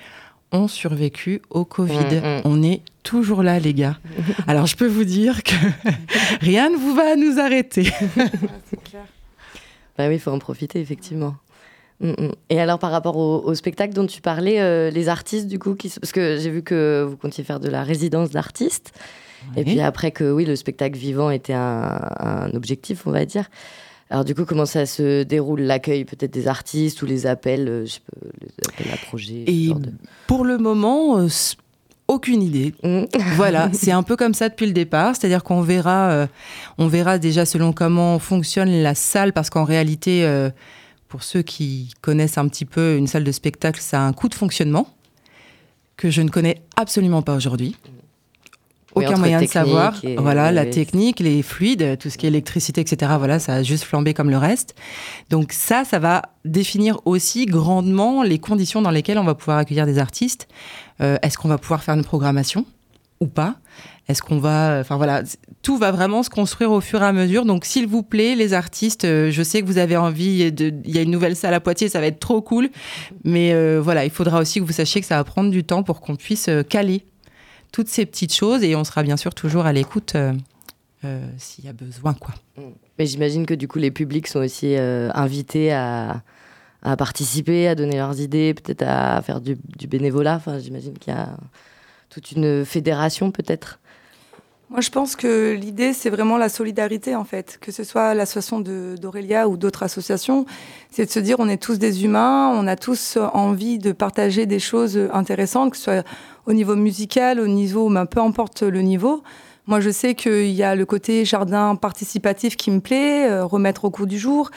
ont survécu au Covid. Mm, mm. On est toujours là, les gars. Alors, je peux vous dire que rien ne vous va nous arrêter. C'est clair. Bah oui, il faut en profiter, effectivement. Mm, Et alors, par rapport au, spectacle dont tu parlais, euh, les artistes, du coup, qui... parce que j'ai vu que vous comptiez faire de la résidence d'artistes. Et puis après que, oui, le spectacle vivant était un, un objectif, on va dire. Alors du coup, comment ça se déroule l'accueil peut-être des artistes ou les appels, euh, je peux, les appels à projets Et pour le moment, euh, aucune idée. Mm. voilà, c'est un peu comme ça depuis le départ, c'est-à-dire qu'on verra, euh, on verra déjà selon comment fonctionne la salle, parce qu'en réalité, pour ceux qui connaissent un petit peu une salle de spectacle, ça a un coût de fonctionnement que je ne connais absolument pas aujourd'hui. Aucun moyen de savoir. Voilà, la technique, les fluides, tout ce qui est électricité, etc. Voilà, ça a juste flambé comme le reste. Donc ça, ça va définir aussi grandement les conditions dans lesquelles on va pouvoir accueillir des artistes. Euh, est-ce qu'on va pouvoir faire une programmation ou pas? Est-ce qu'on va, enfin voilà, tout va vraiment se construire au fur et à mesure. Donc s'il vous plaît, les artistes, euh, je sais que vous avez envie de, il y a une nouvelle salle à Poitiers, ça va être trop cool, mais euh, voilà, il faudra aussi que vous sachiez que ça va prendre du temps pour qu'on puisse caler toutes ces petites choses et on sera bien sûr toujours à l'écoute euh, euh, s'il y a besoin. quoi. Mm. Mais j'imagine que du coup les publics sont aussi euh, invités à, participer, à donner leurs idées, peut-être à faire du, bénévolat. Enfin, j'imagine qu'il y a toute une fédération peut-être. Moi, je pense que l'idée, c'est vraiment la solidarité, en fait. Que ce soit l'association d'Aurélia ou d'autres associations, c'est de se dire, on est tous des humains, on a tous envie de partager des choses intéressantes, que ce soit au niveau musical, au niveau, ben, peu importe le niveau. Moi, je sais qu'il y a le côté jardin participatif qui me plaît, euh, remettre au cours du jour,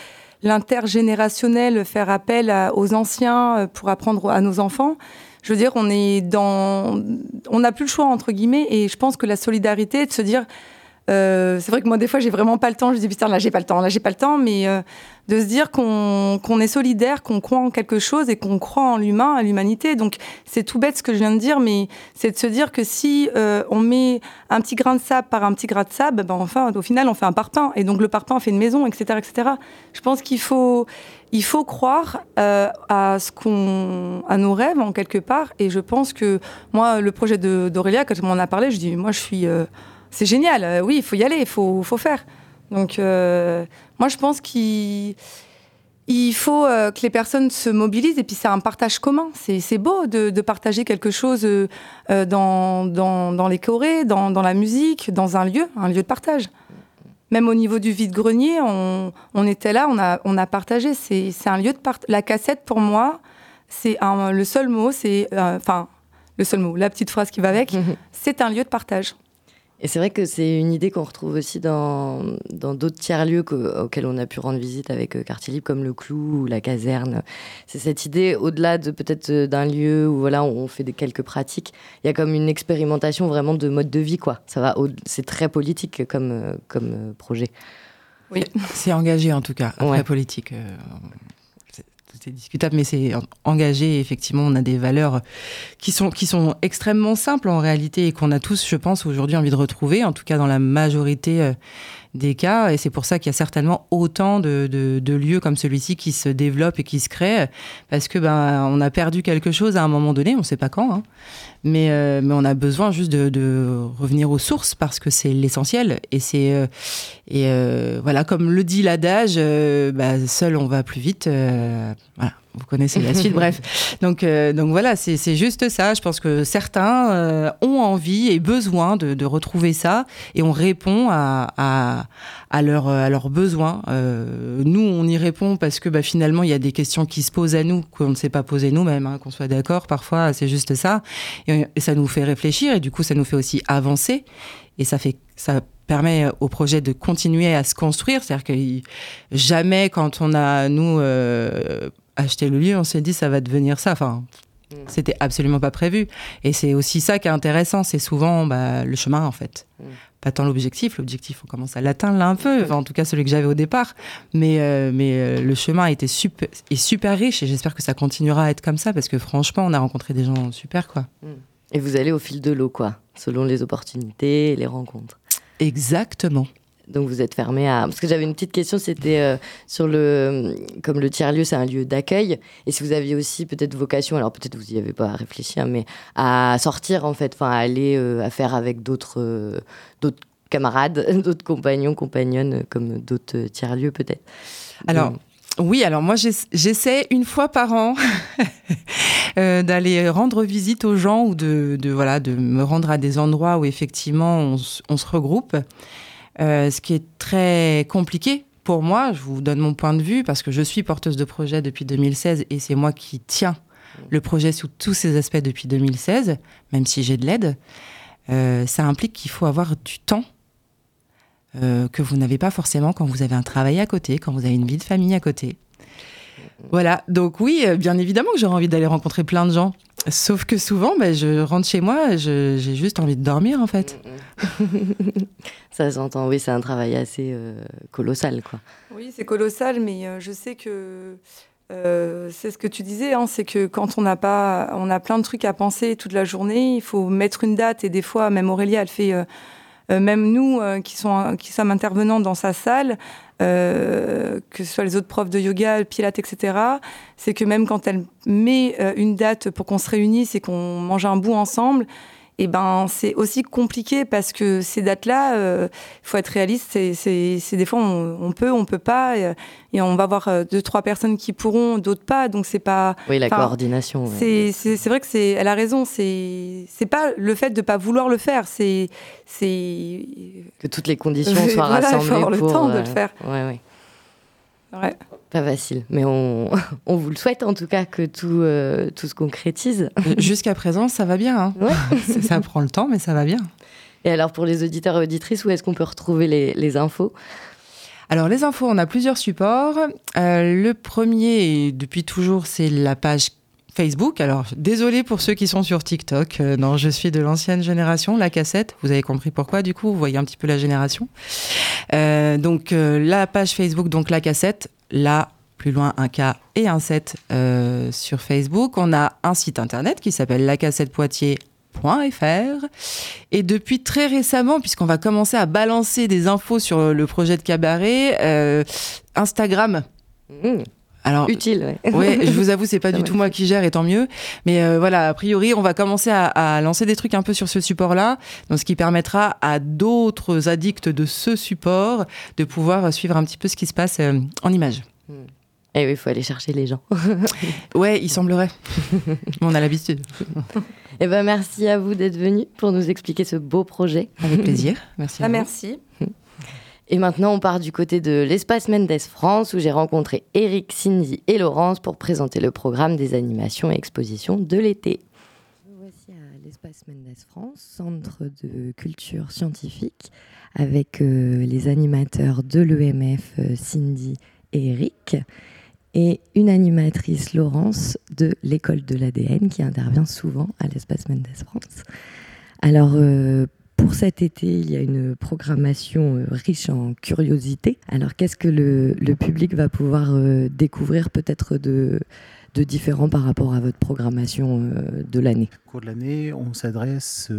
l'intergénérationnel, faire appel aux anciens euh, pour apprendre à nos enfants. Je veux dire, on est dans, on n'a plus le choix entre guillemets, et je pense que la solidarité, de se dire, euh, c'est vrai que moi, des fois, j'ai vraiment pas le temps. Je dis, putain, là, j'ai pas le temps, là, j'ai pas le temps. Mais euh, de se dire qu'on est solidaire, qu'on croit en quelque chose et qu'on croit en l'humain, à l'humanité. Donc, c'est tout bête ce que je viens de dire, mais c'est de se dire que si euh, on met un petit grain de sable par un petit grain de sable, ben, enfin, au final, on fait un parpaing. Et donc, le parpaing fait une maison, etc., etc. Je pense qu'il faut, il faut croire à ce qu'on, à nos rêves, en quelque part. Et je pense que moi, le projet d'Aurélia, quand on m'en a parlé, je dis, moi, je suis c'est génial. Euh, oui, il faut y aller, il faut, faut faire. Donc, euh, moi, je pense qu'il faut euh, que les personnes se mobilisent et puis c'est un partage commun. C'est beau de, partager quelque chose dans, dans, les chorés, dans, la musique, dans un lieu, un lieu de partage. Même au niveau du vide-grenier, on, était là, on a, on a partagé. C'est un lieu de partage. La cassette, pour moi, c'est le seul mot, c'est. Enfin, le seul mot, la petite phrase qui va avec, c'est un lieu de partage. Et c'est vrai que c'est une idée qu'on retrouve aussi dans d'autres tiers-lieux auxquels on a pu rendre visite avec euh, Quartier Libre, comme le Clou ou la caserne. C'est cette idée, au-delà de peut-être euh, d'un lieu où voilà, on fait des quelques pratiques, il y a comme une expérimentation vraiment de mode de vie. quoi. Ça va, c'est très politique comme, euh, comme projet. Oui, c'est engagé en tout cas, très politique c'est discutable, mais c'est engagé. Effectivement, on a des valeurs qui sont, qui sont extrêmement simples en réalité et qu'on a tous, je pense, aujourd'hui envie de retrouver, en tout cas dans la majorité euh, des cas. Et c'est pour ça qu'il y a certainement autant de, de, lieux comme celui-ci qui se développent et qui se créent, parce que ben, on a perdu quelque chose à un moment donné, on ne sait pas quand. Hein. Mais, euh, mais on a besoin juste de, de, revenir aux sources parce que c'est l'essentiel. Et c'est euh, et euh, voilà, comme le dit l'adage, bah, seul on va plus vite. voilà vous connaissez la suite, bref. Donc, euh, donc voilà, c'est juste ça. Je pense que certains euh, ont envie et besoin de, de, retrouver ça et on répond à, à, à, leur, à leurs besoins. Euh, nous, on y répond parce que bah, finalement, il y a des questions qui se posent à nous qu'on ne sait pas poser nous-mêmes, hein, qu'on soit d'accord. Parfois, c'est juste ça. Et, et, ça nous fait réfléchir et du coup, ça nous fait aussi avancer. Et ça fait ça permet au projet de continuer à se construire. C'est-à-dire que jamais, quand on a, nous, euh, acheté le lieu, on s'est dit ça va devenir ça. Enfin, mm. c'était absolument pas prévu. Et c'est aussi ça qui est intéressant, c'est souvent bah, le chemin en fait. Mm. Pas tant l'objectif, l'objectif on commence à l'atteindre là un peu, en tout cas celui que j'avais au départ. Mais, euh, mais euh, le chemin était super, est super riche et j'espère que ça continuera à être comme ça parce que franchement on a rencontré des gens super quoi. Mm. Et vous allez au fil de l'eau quoi, selon les opportunités, les rencontres. Exactement. Donc vous êtes fermé à... Parce que j'avais une petite question, c'était euh, sur le... Comme le tiers-lieu, c'est un lieu d'accueil. Et si vous aviez aussi peut-être vocation, alors peut-être vous n'y avez pas réfléchi, hein, mais à sortir en fait, enfin à aller euh, à faire avec d'autres euh, d'autres camarades, d'autres compagnons, compagnonnes, comme d'autres tiers-lieux peut-être. Alors... Oui, alors moi j'essaie une fois par an d'aller rendre visite aux gens ou de, de, voilà de me rendre à des endroits où effectivement on, on se regroupe. Euh, ce qui est très compliqué pour moi, je vous donne mon point de vue, parce que je suis porteuse de projet depuis 2016 et c'est moi qui tiens le projet sous tous ses aspects depuis 2016, même si j'ai de l'aide. Euh, ça implique qu'il faut avoir du temps euh, que vous n'avez pas forcément quand vous avez un travail à côté, quand vous avez une vie de famille à côté. Voilà, donc oui, bien évidemment que j'aurais envie d'aller rencontrer plein de gens. Sauf que souvent, ben, je rentre chez moi, j'ai juste envie de dormir en fait. Ça s'entend, oui, c'est un travail assez euh, colossal. quoi. Oui, c'est colossal, mais euh, je sais que euh, c'est ce que tu disais, hein, c'est que quand on n'a pas, on a plein de trucs à penser toute la journée, il faut mettre une date et des fois, même Aurélia, elle fait euh, même nous euh, qui sommes intervenants dans sa salle, euh, que ce soit les autres profs de yoga, pilates, etc., c'est que même quand elle met une date pour qu'on se réunisse et qu'on mange un bout ensemble, et eh ben c'est aussi compliqué parce que ces dates-là, il euh, faut être réaliste, c'est des fois on, peut, on peut pas, et, on va avoir euh, deux trois personnes qui pourront, d'autres pas, donc c'est pas. Oui, la coordination. C'est vrai que c'est, elle a raison, c'est c'est pas le fait de pas vouloir le faire, c'est c'est que toutes les conditions soient rassemblées il faut avoir le temps de le faire. Ouais, ouais. Ouais. Pas facile, mais on, on, vous le souhaite en tout cas que tout, euh, tout se concrétise. Jusqu'à présent, ça va bien. Hein. ça, prend le temps, mais ça va bien. Et alors pour les auditeurs et auditrices, où est-ce qu'on peut retrouver les, infos? Alors les infos, on a plusieurs supports. Euh, le premier, depuis toujours, c'est la page Facebook. Alors, désolé pour ceux qui sont sur TikTok. Euh, non, je suis de l'ancienne génération, la cassette. Vous avez compris pourquoi, du coup, vous voyez un petit peu la génération. Euh, donc, euh, la page Facebook, donc la cassette. Là, plus loin, un K et un 7 sur Facebook. On a un site internet qui s'appelle lacassettepoitiers.fr. Et depuis très récemment, puisqu'on va commencer à balancer des infos sur le projet de cabaret, Instagram. Mmh. Alors, utile. Ouais. je vous avoue, c'est pas du tout moi qui gère, et tant mieux. Mais euh, voilà, a priori, on va commencer à, lancer des trucs un peu sur ce support-là, donc ce qui permettra à d'autres addicts de ce support de pouvoir suivre un petit peu ce qui se passe euh, en images. Hmm. Et eh oui, il faut aller chercher les gens. ouais, il semblerait. on a l'habitude. Eh ben, merci à vous d'être venu pour nous expliquer ce beau projet. Avec plaisir. Merci. Ah, merci. Et maintenant, on part du côté de l'Espace Mendes France, où j'ai rencontré Eric, Cindy et Laurence pour présenter le programme des animations et expositions de l'été. Voici à l'Espace Mendes France, centre de culture scientifique, avec euh, les animateurs de l'EMF, euh, Cindy et Eric, et une animatrice, Laurence, de l'école de l'ADN, qui intervient souvent à l'Espace Mendes France. Alors, euh, pour cet été, il y a une programmation euh, riche en curiosité. Alors, qu'est-ce que le, public va pouvoir euh, découvrir peut-être de, différent par rapport à votre programmation euh, de l'année? Au cours de l'année, on s'adresse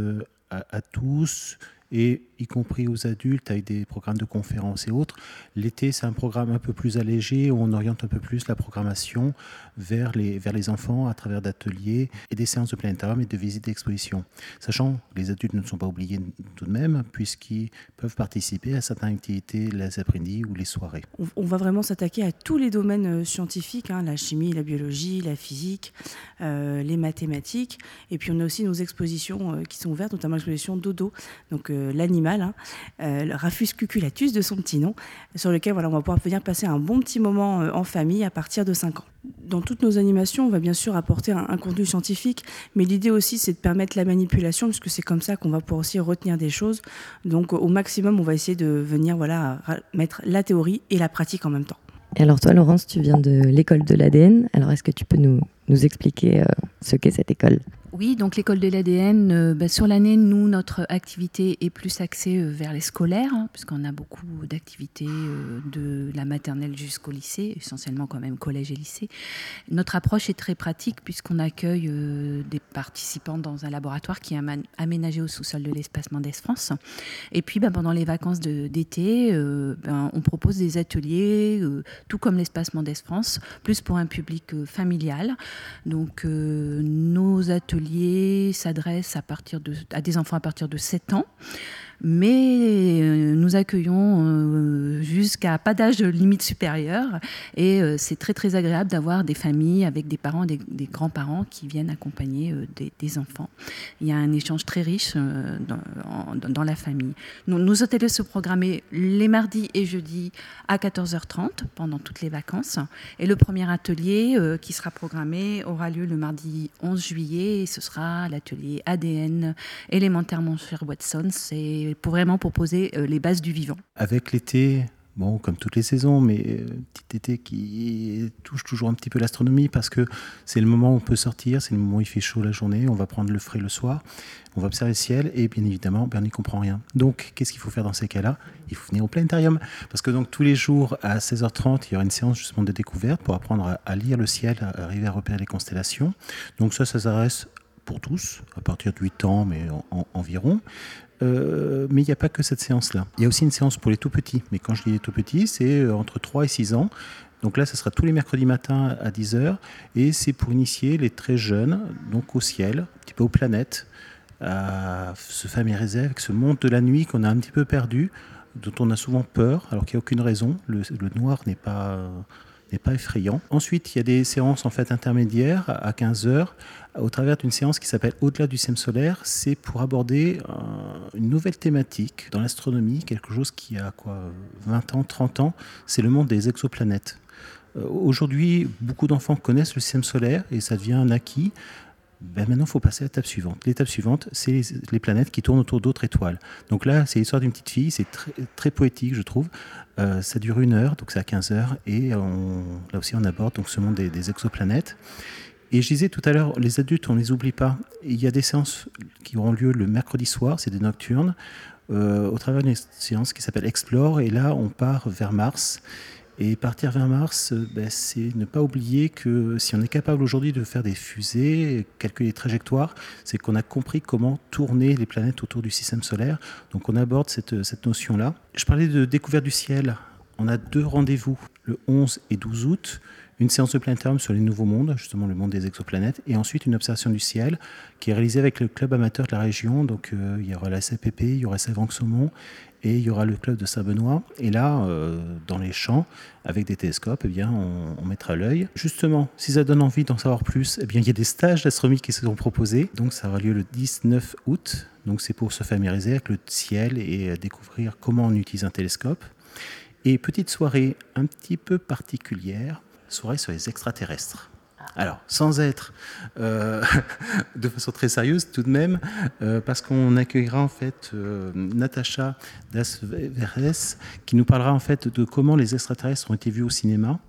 à, tous, et y compris aux adultes avec des programmes de conférences et autres. L'été, c'est un programme un peu plus allégé où on oriente un peu plus la programmation vers les, vers les enfants à travers d'ateliers et des séances de planétarium et de visites d'exposition. Sachant que les adultes ne sont pas oubliés tout de même, puisqu'ils peuvent participer à certaines activités les après-midi ou les soirées. On va vraiment s'attaquer à tous les domaines euh, scientifiques, hein, la chimie, la biologie, la physique, euh, les mathématiques. Et puis on a aussi nos expositions euh, qui sont ouvertes, notamment l'exposition Dodo, donc l'animal, hein, cuculatus de son petit nom, sur lequel voilà, on va pouvoir venir passer un bon petit moment en famille à partir de 5 ans dans toutes nos animations, on va bien sûr apporter un, contenu scientifique, mais l'idée aussi, c'est de permettre la manipulation, puisque c'est comme ça qu'on va pouvoir aussi retenir des choses. Donc, au maximum, on va essayer de venir voilà, mettre la théorie et la pratique en même temps. Et alors, toi, Laurence, tu viens de l'école de l'ADN. Alors, est-ce que tu peux nous, nous expliquer euh, ce qu'est cette école? Oui, donc l'école de l'ADN, euh, bah, sur l'année, nous, notre activité est plus axée euh, vers les scolaires, hein, puisqu'on a beaucoup d'activités euh, de la maternelle jusqu'au lycée, essentiellement quand même collège et lycée. Notre approche est très pratique puisqu'on accueille des participants dans un laboratoire qui est aménagé au sous-sol de l'espace Mendes France. Et puis bah, pendant les vacances d'été, ben, on propose des ateliers, tout comme l'espace Mendes France, plus pour un public familial. Donc nos ateliers s'adresse à, des enfants à partir de 7 ans mais euh, nous accueillons euh, jusqu'à pas d'âge limite supérieure et euh, c'est très très agréable d'avoir des familles avec des parents, des, grands-parents qui viennent accompagner des, enfants. Il y a un échange très riche dans, la famille. Nous, nos ateliers se programmer les mardis et jeudis à 14h30 pendant toutes les vacances et le premier atelier qui sera programmé aura lieu le mardi 11 juillet et ce sera l'atelier ADN élémentairement cher Watson. Pour vraiment proposer euh, les bases du vivant. Avec l'été, bon, comme toutes les saisons, mais euh, petit été qui touche toujours un petit peu l'astronomie parce que c'est le moment où on peut sortir, c'est le moment où il fait chaud la journée, on va prendre le frais le soir, on va observer le ciel et bien évidemment, ben, on n'y comprend rien. Donc, qu'est-ce qu'il faut faire dans ces cas-là? Il faut venir au planétarium parce que donc tous les jours à 16h30, il y aura une séance justement de découverte pour apprendre à, lire le ciel, à arriver à repérer les constellations. Donc ça, ça s'adresse pour tous, à partir de 8 ans, mais environ. Euh, mais il n'y a pas que cette séance-là. Il y a aussi une séance pour les tout petits. Mais quand je dis les tout petits, c'est euh, entre 3 et 6 ans. Donc là, ce sera tous les mercredis matins à 10h. Et c'est pour initier les très jeunes donc au ciel, un petit peu aux planètes, à se familiariser avec ce monde de la nuit qu'on a un petit peu perdu, dont on a souvent peur, alors qu'il n'y a aucune raison. Le, le noir n'est pas n'est pas effrayant. Ensuite, il y a des séances en fait intermédiaires à 15 heures au travers d'une séance qui s'appelle Au-delà du système solaire. C'est pour aborder euh, une nouvelle thématique dans l'astronomie, quelque chose qui a quoi 20 ans, 30 ans, c'est le monde des exoplanètes. Euh, aujourd'hui, beaucoup d'enfants connaissent le système solaire et ça devient un acquis. Ben maintenant, il faut passer à l'étape suivante. L'étape suivante, c'est les, planètes qui tournent autour d'autres étoiles. Donc là, c'est l'histoire d'une petite fille, c'est très, poétique, je trouve. Euh, ça dure une heure, donc c'est à 15 heures, et là aussi, on aborde donc, ce monde des, des, exoplanètes. Et je disais tout à l'heure, les adultes, on ne les oublie pas. Il y a des séances qui auront lieu le mercredi soir, c'est des nocturnes, euh, au travers d'une séance qui s'appelle Explore, et là, on part vers Mars. Et partir vers Mars, ben, c'est ne pas oublier que si on est capable aujourd'hui de faire des fusées, calculer les trajectoires, c'est qu'on a compris comment tourner les planètes autour du système solaire. Donc on aborde cette, cette notion-là. Je parlais de découverte du ciel. On a deux rendez-vous, le 11 et 12 août une séance de planétarium sur les nouveaux mondes, justement le monde des exoplanètes, et ensuite une observation du ciel qui est réalisée avec le club amateur de la région. Donc euh, il y aura la CPP, il y aura Savanx-Saumon et il y aura le club de Saint-Benoît. Et là, euh, dans les champs, avec des télescopes, eh bien, on, mettra l'œil. Justement, si ça donne envie d'en savoir plus, eh bien, il y a des stages d'astronomie qui se sont proposés. Donc ça aura lieu le 19 août. Donc c'est pour se familiariser avec le ciel et découvrir comment on utilise un télescope. Et petite soirée un petit peu particulière, soirée sur les extraterrestres. Alors, sans être euh, de façon très sérieuse tout de même, euh, parce qu'on accueillera en fait euh, Natacha Dasveres qui nous parlera en fait de comment les extraterrestres ont été vus au cinéma.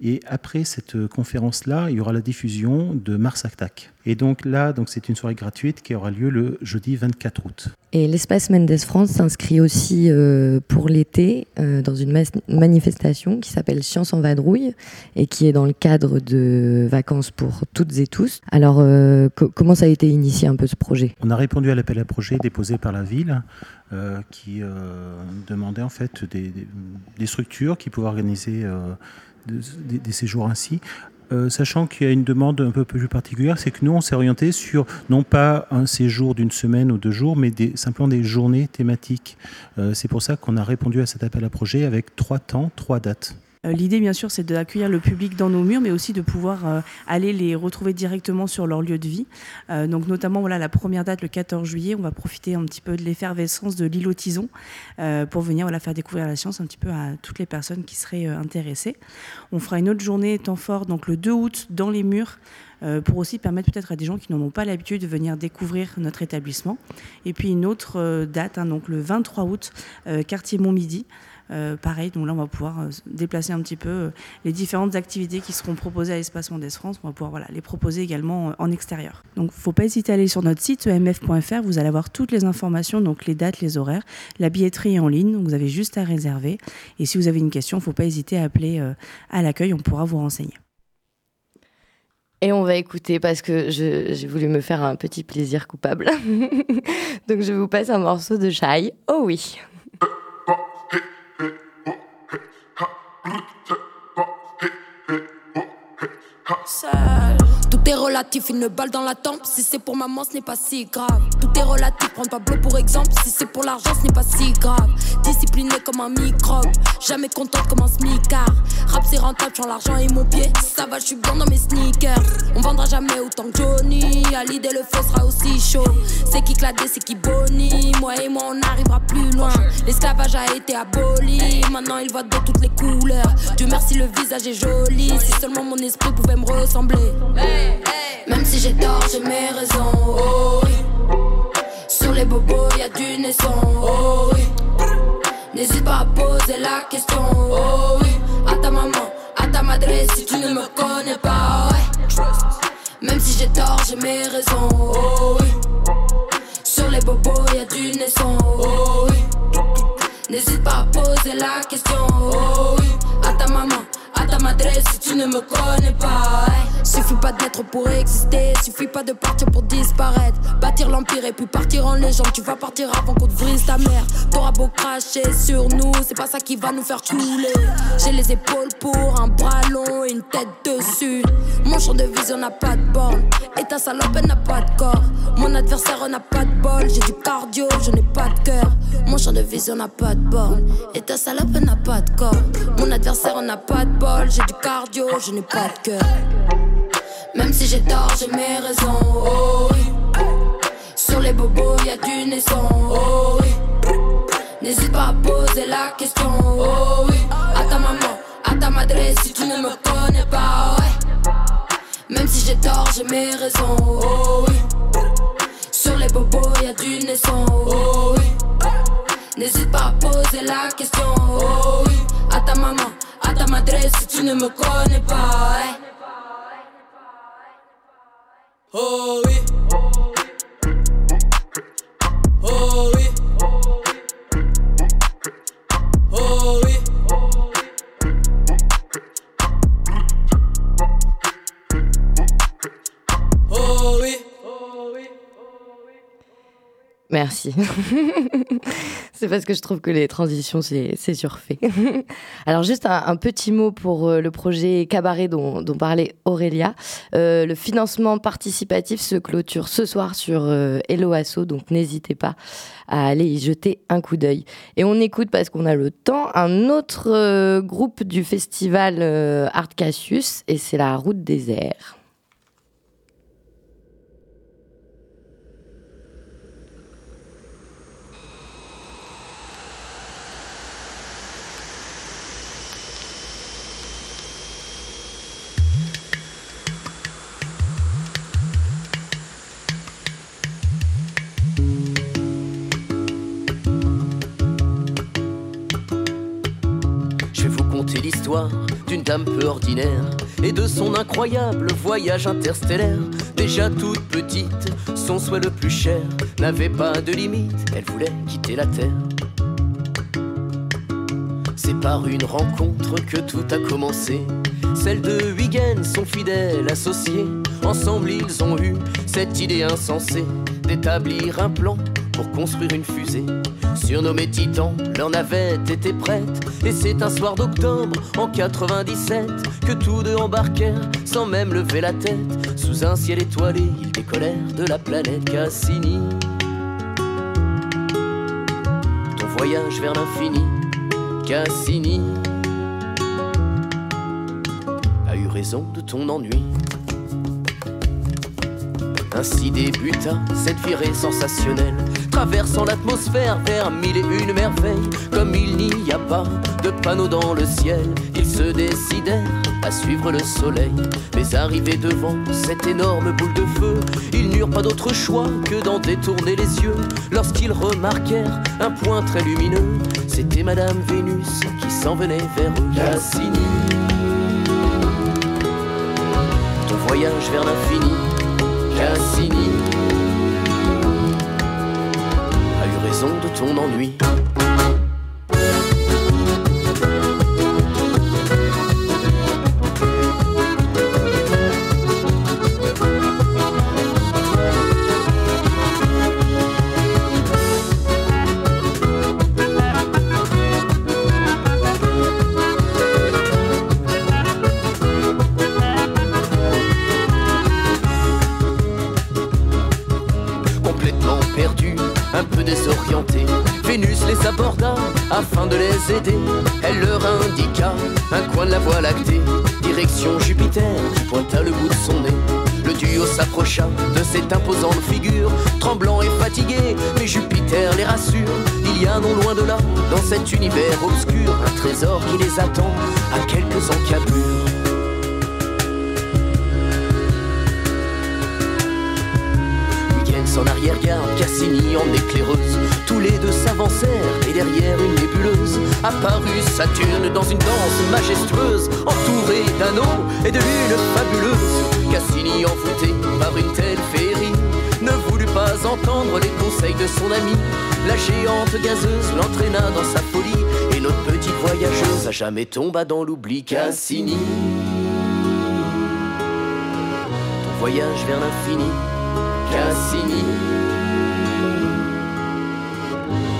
Et après cette conférence-là, il y aura la diffusion de Mars Attack. Et donc là, donc c'est une soirée gratuite qui aura lieu le jeudi 24 août. Et l'espace Mendes France s'inscrit aussi euh, pour l'été euh, dans une manifestation qui s'appelle Science en vadrouille et qui est dans le cadre de vacances pour toutes et tous. Alors, euh, comment ça a été initié un peu ce projet? On a répondu à l'appel à projet déposé par la ville qui demandait en fait des, des, des, structures qui pouvaient organiser des, des, séjours ainsi. Euh, sachant qu'il y a une demande un peu plus particulière, c'est que nous, on s'est orienté sur non pas un séjour d'une semaine ou deux jours, mais des, simplement des journées thématiques. Euh, c'est pour ça qu'on a répondu à cet appel à projet avec trois temps, trois dates. Euh, l'idée, bien sûr, c'est d'accueillir le public dans nos murs, mais aussi de pouvoir euh, aller les retrouver directement sur leur lieu de vie. Euh, donc, notamment, la première date, le 14 juillet, on va profiter un petit peu de l'effervescence de l'îlot Tison pour venir voilà, faire découvrir la science un petit peu à toutes les personnes qui seraient intéressées. On fera une autre journée temps fort, donc le 2 août, dans les murs, pour aussi permettre peut-être à des gens qui n'en ont pas l'habitude de venir découvrir notre établissement. Et puis une autre date, hein, donc le 23 août, quartier Montmidi. Euh, pareil, donc là, on va pouvoir euh, déplacer un petit peu euh, les différentes activités qui seront proposées à l'Espace Mondes France. On va pouvoir voilà, les proposer également en extérieur. Donc, faut pas hésiter à aller sur notre site emf.fr. Vous allez avoir toutes les informations, donc les dates, les horaires. La billetterie est en ligne, donc vous avez juste à réserver. Et si vous avez une question, faut pas hésiter à appeler à l'accueil. On pourra vous renseigner. Et on va écouter parce que j'ai voulu me faire un petit plaisir coupable. donc je vous passe un morceau de Shai. Oh oui. Sad. Tout est relatif, une balle dans la tempe. Si c'est pour maman, ce n'est pas si grave. Tout est relatif, prends Pablo pour exemple. Si c'est pour l'argent, ce n'est pas si grave. Discipliné comme un microbe, jamais contente comme un smicard. Rap c'est rentable, j'en l'argent et mon pied. Ça va, je suis bien dans mes sneakers. On vendra jamais autant que Johnny. À l'idée, le feu sera aussi chaud. C'est qui cladé, c'est qui boni. Moi et moi, on arrivera plus loin. L'esclavage a été aboli. Maintenant, il voit de toutes les couleurs. Dieu merci, le visage est joli. Si seulement mon esprit pouvait me ressembler. Même si j'ai tort, j'ai mes raisons. Oh oui. Sur les bobos, y a du naissant. Oh oui. N'hésite pas à poser la question. Oh oui. À ta maman, à ta madre, si tu ne me connais pas. Ouais. Même si j'ai tort, j'ai mes raisons. Oh oui. Sur les bobos, y a du naissant. Oh oui. N'hésite pas à poser la question. Oh oui. À ta maman ta m'adresse si tu ne me connais pas. Suffit pas d'être pour exister, suffit pas de partir pour disparaître. Bâtir l'empire et puis partir en légende. Tu vas partir avant qu'on te brise ta mère. T'auras beau cracher sur nous, c'est pas ça qui va nous faire couler. J'ai les épaules pour un bras long et une tête dessus. Mon champ de vision n'a pas de borne. Et ta salope n'a pas de corps. Mon adversaire n'a pas de bol. J'ai du cardio, je n'ai pas de cœur. Mon champ de vision n'a pas de borne. Et ta salope n'a pas de corps. Mon adversaire n'a pas de bol j'ai du cardio, je n'ai pas de cœur. Même si j'ai tort, j'ai mes raisons. Oh oui. Sur les bobos, y a du naissant. Oh oui. N'hésite pas à poser la question. Oh oui. À ta maman, à ta madre, si tu ne me connais pas. Même si j'ai tort, j'ai mes raisons. Oh oui. Sur les bobos, y a du naissant. Oh oui. N'hésite pas à poser la question. Oh oui. À ta maman, à ta madresse si tu ne me connais pas. Oh oui. Merci. c'est parce que je trouve que les transitions, c'est surfait. Alors, juste un, petit mot pour euh, le projet Cabaret dont, parlait Aurélia. Euh, le financement participatif se clôture ce soir sur euh, Hello Asso, donc n'hésitez pas à aller y jeter un coup d'œil. Et on écoute, parce qu'on a le temps, un autre groupe du festival Art Cassius, et c'est la Route des Airs. D'une dame peu ordinaire et de son incroyable voyage interstellaire. Déjà toute petite, son souhait le plus cher n'avait pas de limite, elle voulait quitter la terre. C'est par une rencontre que tout a commencé. Celle de Huygen, son fidèle associé. Ensemble, ils ont eu cette idée insensée d'établir un plan pour construire une fusée. Surnommée Titan, leur navette était prête. Et c'est un soir d'octobre en 97 que tous deux embarquèrent sans même lever la tête. Sous un ciel étoilé, ils décollèrent de la planète Cassini. Ton voyage vers l'infini, Cassini, a eu raison de ton ennui. Ainsi débuta cette virée sensationnelle, traversant l'atmosphère vers mille et une merveilles. Comme il n'y a pas de panneau dans le ciel, ils se décidèrent à suivre le soleil. Mais arrivés devant cette énorme boule de feu, ils n'eurent pas d'autre choix que d'en détourner les yeux. Lorsqu'ils remarquèrent un point très lumineux, c'était Madame Vénus qui s'en venait vers eux. Cassini, ton voyage vers l'infini Cassini a eu raison de ton ennui. Elle leur indiqua un coin de la voie lactée, direction Jupiter, pointa le bout de son nez. Le duo s'approcha de cette imposante figure, tremblant et fatigué, mais Jupiter les rassure. Il y a non loin de là, dans cet univers obscur, un trésor qui les attend à quelques encablures. En arrière-garde, Cassini en éclaireuse. Tous les deux s'avancèrent et derrière une nébuleuse apparut Saturne dans une danse majestueuse, entourée d'anneaux et de lune fabuleuse. Cassini envoûté par une telle féerie ne voulut pas entendre les conseils de son ami. La géante gazeuse l'entraîna dans sa folie et notre petite voyageuse à jamais tomba dans l'oubli. Cassini, ton voyage vers l'infini Cassini.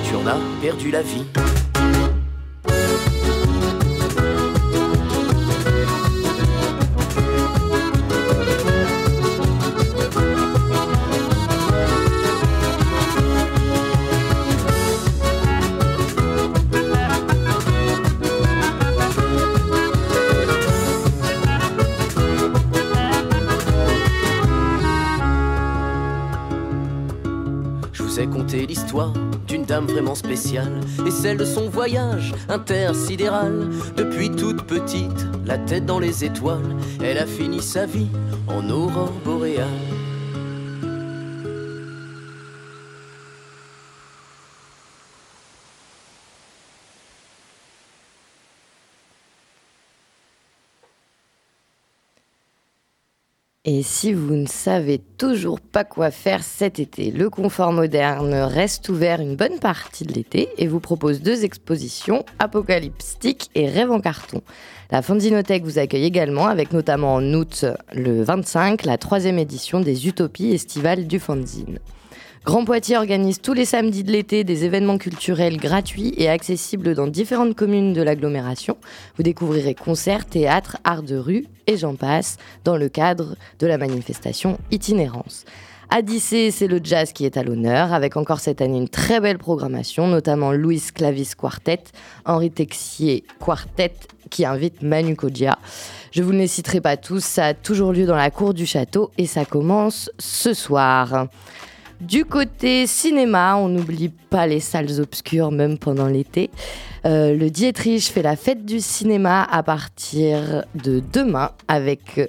Tu en as perdu la vie. D'une dame vraiment spéciale et celle de son voyage intersidéral. Depuis toute petite, la tête dans les étoiles, elle a fini sa vie en aurore boréale. Et si vous ne savez toujours pas quoi faire cet été, le confort moderne reste ouvert une bonne partie de l'été et vous propose deux expositions, Apocalyptique et Rêve en carton. La Fondinothèque vous accueille également avec notamment en août le 25 la troisième édition des Utopies estivales du Fanzine. Grand Poitiers organise tous les samedis de l'été des événements culturels gratuits et accessibles dans différentes communes de l'agglomération. Vous découvrirez concerts, théâtres, arts de rue et j'en passe dans le cadre de la manifestation Itinérance. À c'est le jazz qui est à l'honneur, avec encore cette année une très belle programmation, notamment Louis Clavis Quartet, Henri Texier Quartet, qui invite Manu Kodja. Je vous ne les citerai pas tous, ça a toujours lieu dans la cour du château et ça commence ce soir. Du côté cinéma, on n'oublie pas les salles obscures, même pendant l'été. Euh, le Dietrich fait la fête du cinéma à partir de demain avec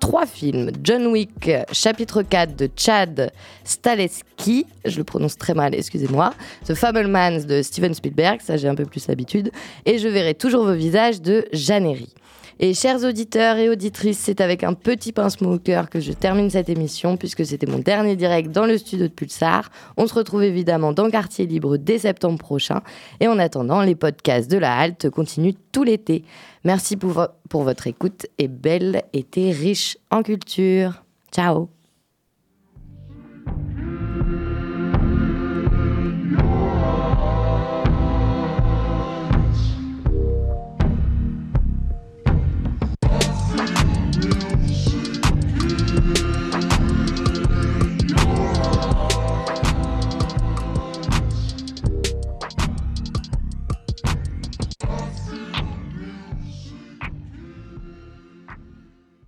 trois films. John Wick, chapitre 4 de Chad Staleski, je le prononce très mal, excusez-moi. The Fablemans de Steven Spielberg, ça j'ai un peu plus l'habitude. Et je verrai toujours vos visages de Jeannery. Et chers auditeurs et auditrices, c'est avec un petit pincement au cœur que je termine cette émission puisque c'était mon dernier direct dans le studio de Pulsar. On se retrouve évidemment dans Quartier Libre dès septembre prochain. Et en attendant, les podcasts de la halte continuent tout l'été. Merci pour, pour votre écoute et bel été riche en culture. Ciao